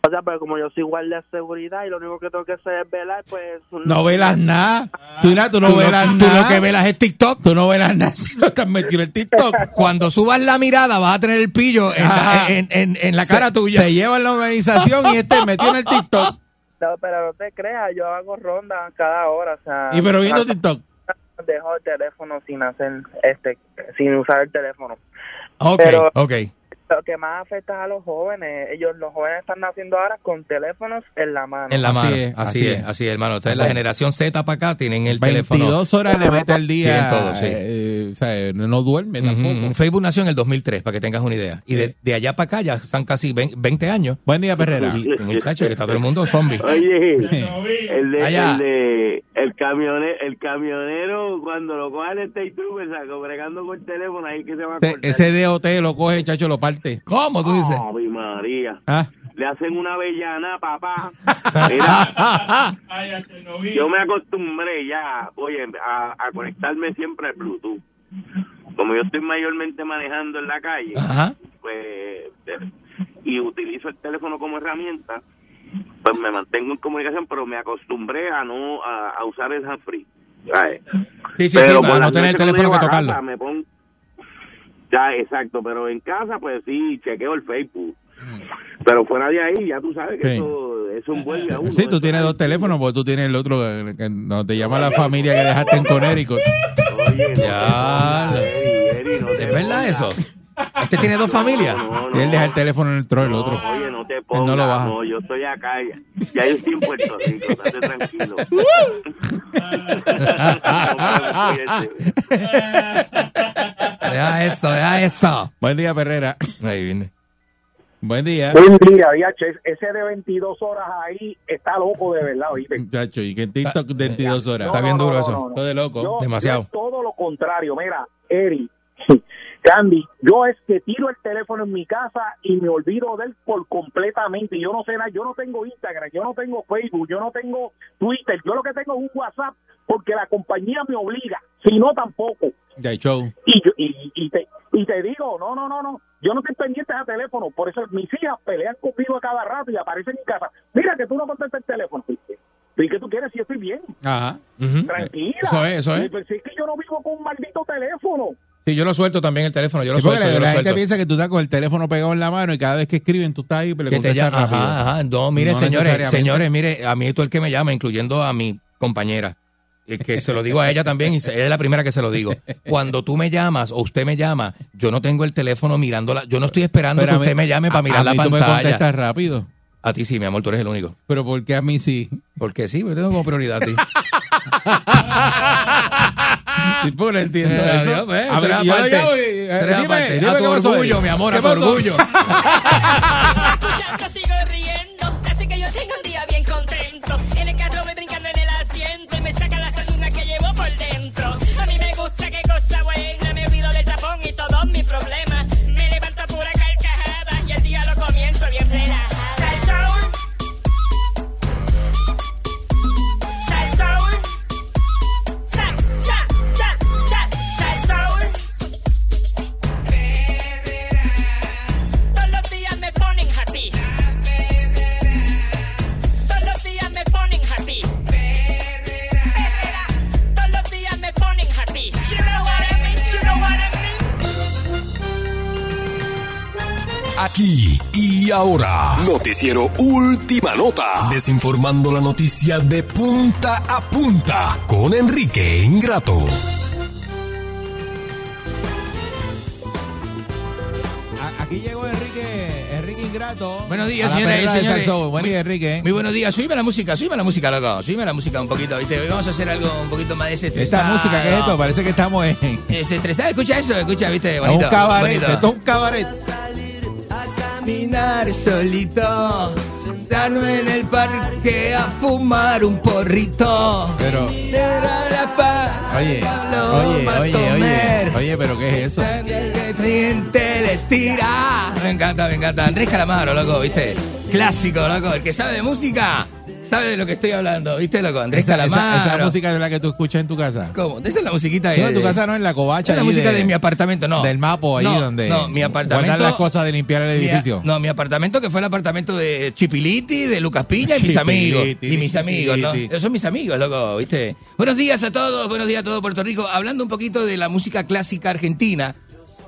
O sea, pero como yo soy guardia de seguridad y lo único que tengo que hacer es velar, pues... No velas nada. Tú, mira, tú no Tú, velas lo, tú nada. lo que velas es TikTok. Tú no velas nada si no estás metido en el TikTok. Cuando subas la mirada vas a tener el pillo en, la, en, en- en la cara Se- tuya. Te llevan la organización y este metido en el TikTok. No, pero no te creas, yo hago rondas cada hora, o sea... Y pero viendo TikTok. Dejo el teléfono sin hacer, este, sin usar el teléfono. Ok, Pero- ok. Lo que más afecta a los jóvenes, ellos, los jóvenes están naciendo ahora con teléfonos en la mano. En la Así mano. es, así, así es, es. así es, hermano. Ustedes, Así la generación Z para acá, tienen el teléfono. 22 horas le mete al día. Tienen todo, sí. eh, o sea, no no duerme. Facebook nació en el 2003, para que tengas una idea. Y de, de allá para acá ya son casi 20 20 años. Buen día, Perrera. Muchachos, que está todo el mundo zombie. Oye, el de, Allá. el de el camionero, el camionero cuando lo coja el State Trooper, saco, bregando con el teléfono ahí que se va a Ese- cortar. Ese DOT lo coge, chacho, lo parte. ¿Cómo tú dices? Ave María. Ah. Le hacen una avellana, papá. Mira, yo me acostumbré ya, oye, a, a conectarme siempre al Bluetooth. Como yo estoy mayormente manejando en la calle, Ajá. pues, y utilizo el teléfono como herramienta, pues me mantengo en comunicación, pero me acostumbré a no a, a usar el free. Sí, sí, sí, para no tener el teléfono que tocarlo. Me pongo, ya, exacto, pero en casa, pues sí, chequeo el Facebook. Pero fuera de ahí, ya tú sabes que Sí. eso, eso envuelve a uno. Sí, tú tienes dos teléfonos, porque tú tienes el otro eh, que no te llama la familia que dejaste en Connecticut. Oye, no Ya. Eri, Eri, no ¿Es verdad eso? ¿Este tiene dos familias? No, Y él deja el teléfono en el No, otro. Oye, no te pongas. no No, lo baja. yo estoy acá. Ya, ya yo estoy en Puerto Rico. Estate tranquilo. Deja esto, deja esto. Buen día, Perrera. Ahí viene. Buen día. Buen día, DH. Ese de 22 horas ahí está loco de verdad, ¿oíste? Muchacho, y que en TikTok 22 horas. Está bien no, duro no, eso. no, no. Todo de loco. Yo- Demasiado. yo todo lo contrario. Mira, Eri, Candy, yo es que tiro el teléfono en mi casa y me olvido de él por completamente. Yo no sé nada, yo no tengo Instagram, yo no tengo Facebook, yo no tengo Twitter, yo lo que tengo es un WhatsApp porque la compañía me obliga, si no tampoco. Y, yo- y, y te, y te digo, no, no, no, no, yo no estoy pendiente de teléfono, por eso mis hijas pelean conmigo a cada rato y aparecen en casa. Mira que tú no contestas el teléfono. ¿Y qué tú quieres si yo estoy bien? Ajá. Tranquila. Eso es, eso es. Pues sí, es que yo no vivo con un maldito teléfono. Sí, yo lo suelto también el teléfono. Yo lo Sí, suelto, yo la lo gente suelto. piensa que tú estás con el teléfono pegado en la mano y cada vez que escriben tú estás ahí pero le Que te contestas llama, rápido. ajá, ajá. No, mire, No señores, señores, mire, a mí tú el que me llama, incluyendo a mi compañera. Y que se lo digo a ella también, y ella es la primera que se lo digo. Cuando tú me llamas o usted me llama, yo no tengo el teléfono mirándola. Yo no estoy esperando Pero que a mí- usted me llame para mirar a la mí tú me pantalla. contestas rápido. A ti sí, mi amor, tú eres el único. Pero ¿por qué a mí sí? Porque sí, porque tengo como prioridad a ti. Sí, pues no entiendo Eh, eso. Dios, eh, A ver, yo lo llamo y, eh, Tres dime, dime A tu orgullo, mi amor, a ¿Qué tu orgullo. gusta Aquí y ahora, noticiero Última Nota, desinformando la noticia de punta a punta con Enrique Ingrato. Aquí llegó Enrique, Enrique Ingrato. Buenos días, señoras y señores. Buen día, Enrique. Muy buenos días, subime la música, subime la música, loco, subime la música un poquito, ¿viste? Hoy vamos a hacer algo un poquito más Esta desestresado. música, ¿qué es esto? Parece que estamos en, Desestresado, escucha eso, escucha, ¿viste? un cabaret. bonito. Esto es un cabaret. Caminar solito, sentarme en el parque a fumar un porrito. Pero, Será la paz, oye, oye, oye, comer. oye, oye, pero ¿qué es eso? El cliente les tira. Me encanta, me encanta. Andrés Calamaro, loco, ¿viste? Clásico, loco. El que sabe de música, sabe de lo que estoy hablando, ¿viste, loco? Andrés Esa, Calamaro. esa música es la que tú escuchas en tu casa. ¿Cómo? Esa es la musiquita de... No, en tu casa no, en la covacha. Es la música de, mi apartamento, no. Del mapo ahí No, donde No, mi apartamento... las cosas de limpiar el Mi- edificio. no, mi apartamento que fue el apartamento de Chipiliti, de Lucas Piña y mis amigos. Y mis amigos, ¿no? Esos son mis amigos, loco, ¿viste? Buenos días a todos, buenos días a todo Puerto Rico. Hablando un poquito de la música clásica argentina,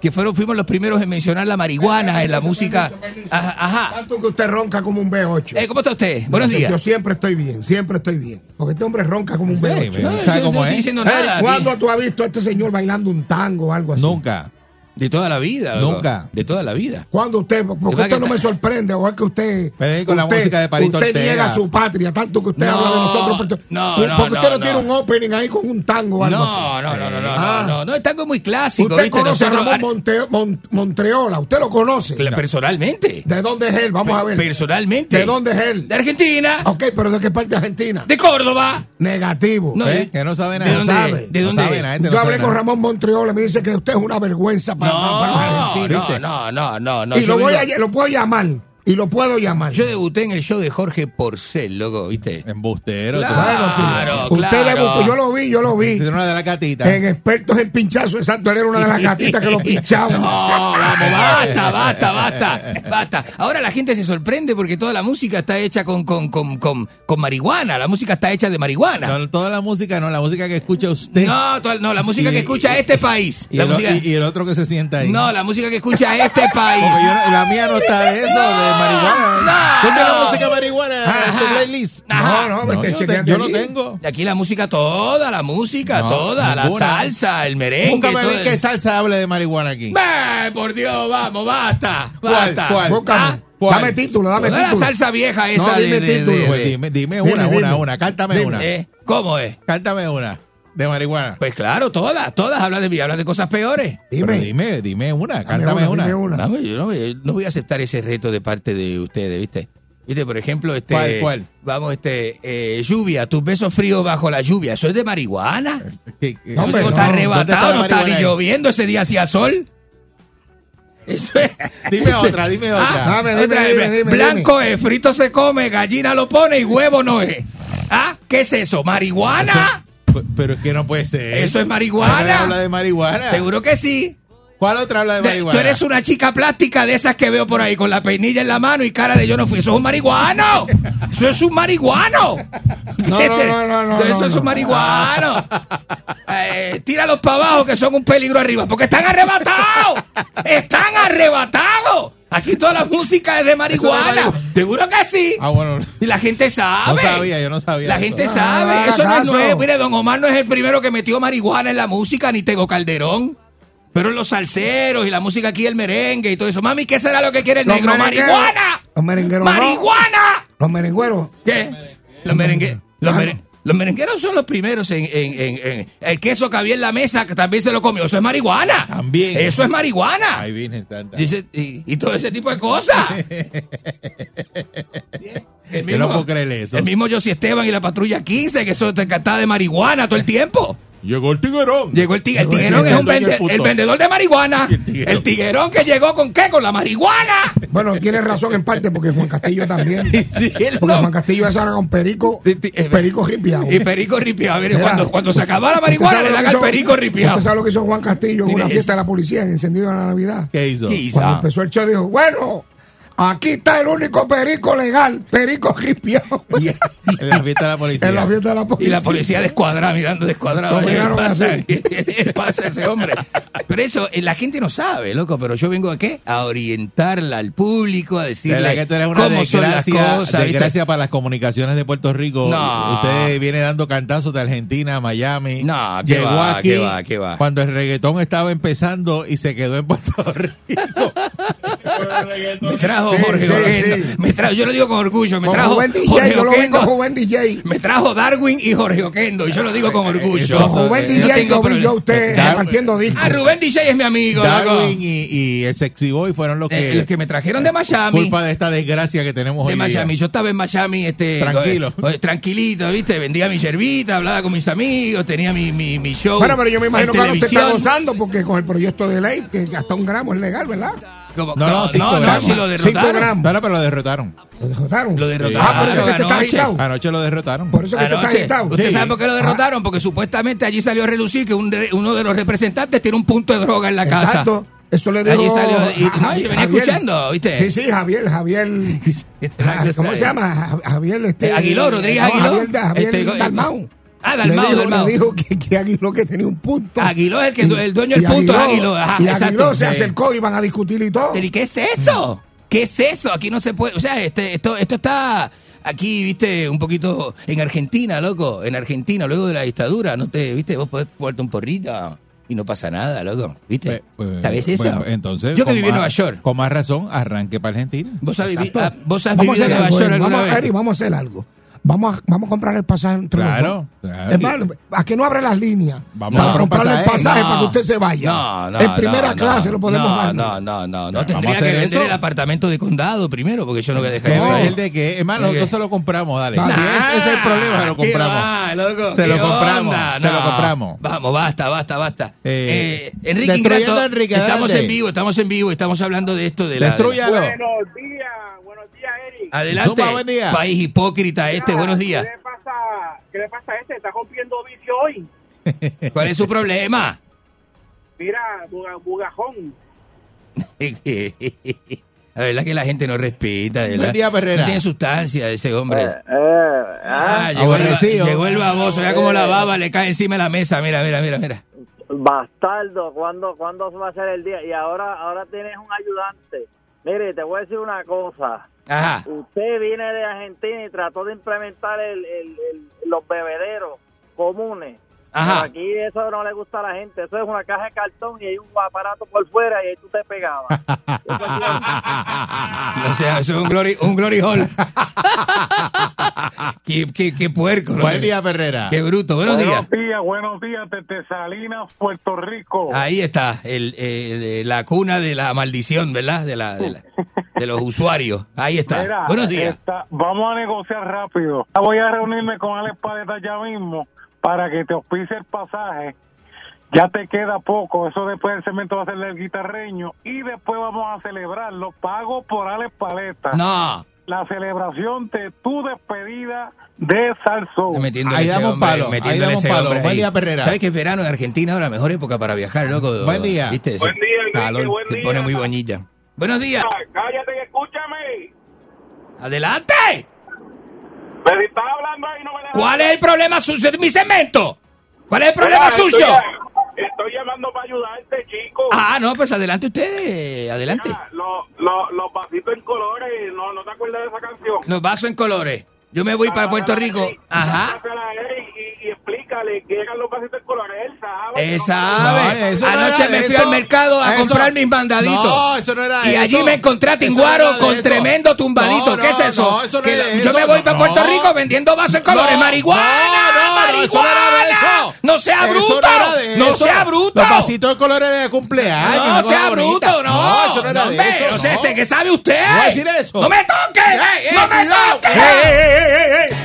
que fueron, fuimos los primeros en mencionar la marihuana en la música. Ajá. ajá. Tanto que usted ronca como un B8. Eh, ¿Cómo está usted? Buenos días. Yo siempre estoy bien, siempre estoy bien. Porque este hombre ronca como un B8. pero No, ¿sabe yo cómo no estoy es? diciendo nada, ¿Cuándo aquí. tú has visto a este señor bailando un tango o algo así? Nunca. De toda la vida. Nunca. De toda la vida. ¿Cuándo usted? Porque esto no está- me sorprende, o es que usted. Pero es con la usted- música de Parito Usted Ortega. niega su patria, tanto que usted No, habla de nosotros. Porque, no, porque no, usted no, tiene un opening ahí con un tango o algo No, así. no, no, no, no, Ah. no, no, no, el tango es muy clásico, Usted ¿viste? conoce Nosotros- a Ramón Monte- Mon- Montreola, usted lo conoce. Personalmente. ¿De dónde es él? Vamos a ver. Personalmente. ¿De dónde es él? De Argentina. Ok, pero ¿de qué parte de Argentina? De Córdoba. Negativo. No, ¿Eh? ¿de- Que no sabe ¿De nada. dónde? sabe. ¿De No dónde? sabe nada, este Yo hablé con. Ramón Montreola, me dice que usted es una vergüenza para, No, no, no, no, no, y lo, voy a, lo puedo llamar. Y lo puedo llamar. Yo debuté en el show de Jorge Porcel, loco, ¿viste? Embustero. Claro, sí. Usted claro. debutó, yo lo vi, yo lo vi. Es una de las gatitas. En expertos en pinchazo, exacto, él era una de las gatitas que lo pinchaba. No, vamos, basta, basta, basta, basta. Ahora la gente se sorprende porque toda la música está hecha con, con, con, con, con marihuana. La música está hecha de marihuana. No, toda la música, no, la música que escucha usted. No, toda- no, la música Y- que escucha y- este país. Y La el, música, y- y el otro que se sienta ahí. no, la música que escucha este país. Porque yo no- la mía no está de eso, de marihuana. No, ¿Dónde la no. música marihuana en Ajá. tu playlist? No, no, yo, te- yo no tengo. Y aquí la música, toda la música, No, toda, la salsa, el merengue. Nunca me vi que salsa hable de marihuana aquí. ¡Bah! Por Dios, vamos, basta, basta. ¿Cuál? Búscame. Ah, ¿Cuál? Dame título, dame toda la título. salsa vieja esa No, de- dime de- de- título. de- Pues dime, dime una, Dime, una, dime. una. Cántame Dime. una. ¿Eh? ¿Cómo es? Cántame una. De marihuana. Pues claro, todas, todas hablan de mí, hablan de cosas peores. Pero Dime. dime, dime una. Dame Cántame una. dime una. Vamos, yo no, voy- no voy a aceptar ese reto de parte de ustedes, ¿viste? ¿Viste? Por ejemplo, este. ¿Cuál, cuál? Vamos, este. eh, lluvia, tus besos fríos bajo la lluvia. ¿Eso es de marihuana? ¿Qué- qué- No, hombre, no. está ¿Dónde arrebatado, no está ni ahí? lloviendo, ese día hacía sol. Eso es. Dime otra, dime otra. Dame, dime, otra dime, dime, Blanco es, frito se come, gallina lo pone y huevo no es. ¿Ah? ¿Qué es eso? ¿Marihuana? Eso- Pero es que no puede ser. Eso es ¿Cuál marihuana. habla de marihuana? Seguro que sí. ¿Cuál otra habla de marihuana? Tú eres una chica plástica de esas que veo por ahí con la peinilla en la mano y cara de yo no fui. Eso es un marihuano. Eso es un marihuano. No, no, no, no, no, Eso no, es un marihuano. Eh, tíralos para abajo que son un peligro arriba. Porque están arrebatados. Están arrebatados. Aquí toda la música es de marihuana. Seguro que sí. Ah, bueno. Y la gente sabe. No sabía, yo no sabía. La eso. gente Ah, sabe. haga Eso no es nuevo. Mire, don Omar no es el primero que metió marihuana en la música, ni Tego Calderón. Pero los salseros y la música aquí, el merengue y todo eso. Mami, ¿qué será lo que quiere el Los negro? ¡Marihuana! Los merengueros no. ¡Marihuana! Los merengueros. ¿Qué? Los merengueros. Los, mere- los merengueros son los primeros en, en- en- en- El queso que había en la mesa, que también se lo comió. Eso es marihuana. También. Eso es marihuana. Ay, Virgen Santa. Dice- y, y todo ese tipo de cosas. El Yo no puedo creer eso. El mismo José Esteban y la patrulla 15, que eso te cantaba de marihuana todo el tiempo. Llegó el tiguerón. Llegó el, tig- el tiguerón, es un vende- el vendedor de marihuana. El tiguerón. El tiguerón que llegó con qué? Con la marihuana. Bueno, tienes razón en parte porque Juan Castillo también. Sí, él Porque no. Juan Castillo es ahora con perico, perico ripiado. Y perico ripiado. Mire, cuando, cuando se acababa la ¿Usted marihuana, le dan al perico ripiado. ¿Usted sabe lo que hizo Juan Castillo en una fiesta de la policía en encendido de la Navidad? ¿Qué hizo? ¿Qué hizo? Cuando empezó el show dijo, bueno, Aquí está el único perico legal, perico ripiado. En la fiesta de la policía. En la fiesta de la Y policía. la policía descuadrada, mirando descuadrado. Lo ¿Qué pasa? así. ¿Qué le pasa a ese hombre? Pero eso, eh, la gente no sabe, loco. Pero yo vengo a qué? A orientarla al público, a De decirle la que esto era una cómo son las desgracia, cosas. ¿viste? desgracia para las comunicaciones de Puerto Rico. No. Usted viene dando cantazos de Argentina Miami. No, qué Llegó va, aquí qué va, qué va. cuando el reggaetón estaba empezando y se quedó en Puerto Rico. Me trajo Sí, Jorge sí, Oquendo. sí. Me trajo, yo lo digo con orgullo, me Con trajo Juven DJ, Jorge yo lo con Oquendo. Juven DJ. Me trajo Darwin y Jorge Oquendo, y yo lo digo con orgullo. Con Juven eh, DJ tengo lo vi yo a usted repartiendo discos. Ah, Rubén DJ es mi amigo. Darwin y, y el Sexy Boy fueron los que, Eh, los que me trajeron de Miami. culpa de esta desgracia que tenemos de hoy día. Miami. Yo estaba en Miami, este, Tranquilo. eh, tranquilito, ¿viste? Vendía mi yerbita, hablaba con mis amigos, tenía mi, mi, mi show. Bueno, pero yo me imagino que ahora usted está gozando porque con el proyecto de ley, que hasta un gramo es legal, ¿verdad? Como- No, no, cinco no, gramos. si lo Cinco derrotaron. gramos. Bueno, pero lo derrotaron. Lo derrotaron. Lo derrotaron. Ah, por eso es que te está Anoche. agitado. Anoche lo derrotaron. Por eso es que te está Anoche. agitado. ¿Usted Sí. sabe por qué lo derrotaron? Porque supuestamente allí salió a relucir que un uno de los representantes tiene un punto de droga en la casa. Exacto. Eso le dijo. Allí salió. Y, no, yo venía Javier. escuchando, ¿viste? Sí, sí, Javier, Javier. Ah, ¿Cómo se llama? Ja- Javier. Este, Eh, Aguiló, Rodríguez no, Aguiló. Javier, Javier Este, Dalmau. Ah, Le Dalmau, dijo, le dijo que, que Aguiló que tenía un punto. Aguiló es el, que, el dueño del punto es Aguiló- Aguiló. Ajá, y exacto. Aguiló se Sí. acercó y van a discutir y todo. Pero, ¿y qué es eso? ¿Qué es eso? Aquí no se puede. O sea, este, esto, esto está aquí, viste, un poquito en Argentina, loco. En Argentina, luego de la dictadura, no te, viste, vos podés fuerte un porrito y no pasa nada, loco. ¿Viste? Pues, ¿Sabes eso? bueno, entonces, Yo que viví en Nueva York. Con más razón, arranque para Argentina. ¿Vos has, vivi- ah, ¿vos has vivido en Nueva algo, York Eri, alguna vamos, vez? Eri, vamos a hacer algo. Vamos a, vamos a comprar el pasaje entre los Claro, dos. claro. Es más, a que no abre las líneas. Vamos para a comprar comprarle el pasaje. No. para que usted se vaya. No, no, en primera no, clase no. lo podemos no, dar. No, no, no, no. Vamos a Tendría que hacer vender eso. el apartamento de condado primero, porque yo no voy a dejar ¿Eso eso. es el de qué? Hermano, ¿De qué? nosotros se lo compramos, dale. Nah, ese es el problema, se lo ¿qué compramos. va, loco? Se lo ¿Qué compramos, onda? se lo No. compramos. Vamos, basta, basta, basta. Eh, Eh, Enrique Ingrato, Enrique, estamos en vivo, estamos en vivo, estamos hablando de esto de la... Destrúyalo. Buenos días. Adelante, Zumba, buen día. país hipócrita este, Mira, buenos días. ¿Qué le pasa, qué le pasa a este? Está rompiendo vicio hoy. ¿Cuál es su problema? Mira, buga- bugajón. La verdad que la gente no respeta, de verdad. día, Perrera. No tiene sustancia ese hombre. Eh, eh, Ah, ah, llegó, el, Aborrecido. llegó el baboso, vea como la baba le cae encima de la mesa, mira, mira, mira, mira. bastardo, ¿cuándo, ¿cuándo va a ser el día? Y ahora, ahora tienes un ayudante. Mire, te voy a decir una cosa. Ajá. Usted viene de Argentina y trató de implementar el, el- el- los bebederos comunes. Ajá. Pero aquí eso no le gusta a la gente. Eso es una caja de cartón y hay un aparato por fuera y ahí tú te pegabas. O sea, eso es un glory, un glory hall. qué, qué, qué puerco. ¿no? Buen día, Perrera. Qué bruto. Buenos días. días, buenos días desde Salinas, Puerto Rico. Ahí está, el, eh, la cuna de la maldición, ¿verdad? De, la, de, la- de los usuarios. Ahí está. Mira, Buenos días. esta- vamos a negociar rápido. Voy a reunirme con Alex Paleta ya mismo para que te auspice el pasaje. Ya te queda poco. Eso después del cemento va a ser el guitarreño. Y después vamos a celebrarlo. Pago por Alex Paleta. No. La celebración de tu despedida de Salsón. Metiéndole Ahí ese damos hombre, palo, ahí metiéndole damos ese palo. Buen ahí. día, Perrera. ¿Sabes que verano en Argentina es la mejor época para viajar, loco? Buen día. ¿Viste? Buen día, Enrique, calor, buen se pone muy bonita. Buenos días. Cállate y escúchame. Adelante. Si estás hablando ahí no me ¿Cuál es el problema de mi cemento? ¿Cuál es el problema Mira, estoy- suyo? Estoy llamando para ayudarte, chico. Ah, no, pues adelante usted, adelante. Mira, lo- lo- los vasitos en colores, ¿no, ¿no te acuerdas de esa canción? Los vasos en colores. Yo me voy para Puerto Rico. Ajá. Pásala a él y, y explícale que eran los vasitos en colores. Él sabe. Él no- sabe. No, no Anoche era me de fui eso. al mercado a Eso- comprar mis mandaditos. No, eso no era Y eso. allí me encontré a no Tinguaro de con eso. tremendo tumbadito. No, ¿Qué es no, eso? no, eso no Que de yo me voy para No. Puerto Rico vendiendo vasos en colores. No, ¡Marihuana! no, no, eso no era de ¡Marihuana! eso. ¡No sea Eso bruto! no de ¡No sea bruto! Los vasitos de colores de cumpleaños. No, sea bruto, no. No, eso no era de eso. no sé, no. este, ¿qué sabe usted? No decir eso. ¡No me toque! Ey, ey, ¡No me cuidado. toque! Ey,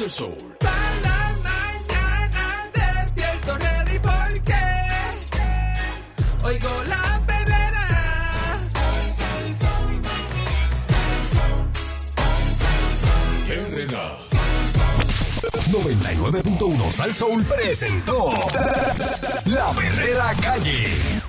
El Soul. Para la mañana despierto ready porque oigo la perrera. Sal, sol, sal, sol, sol, 99.1 Sal Soul presentó La Perrera Calle.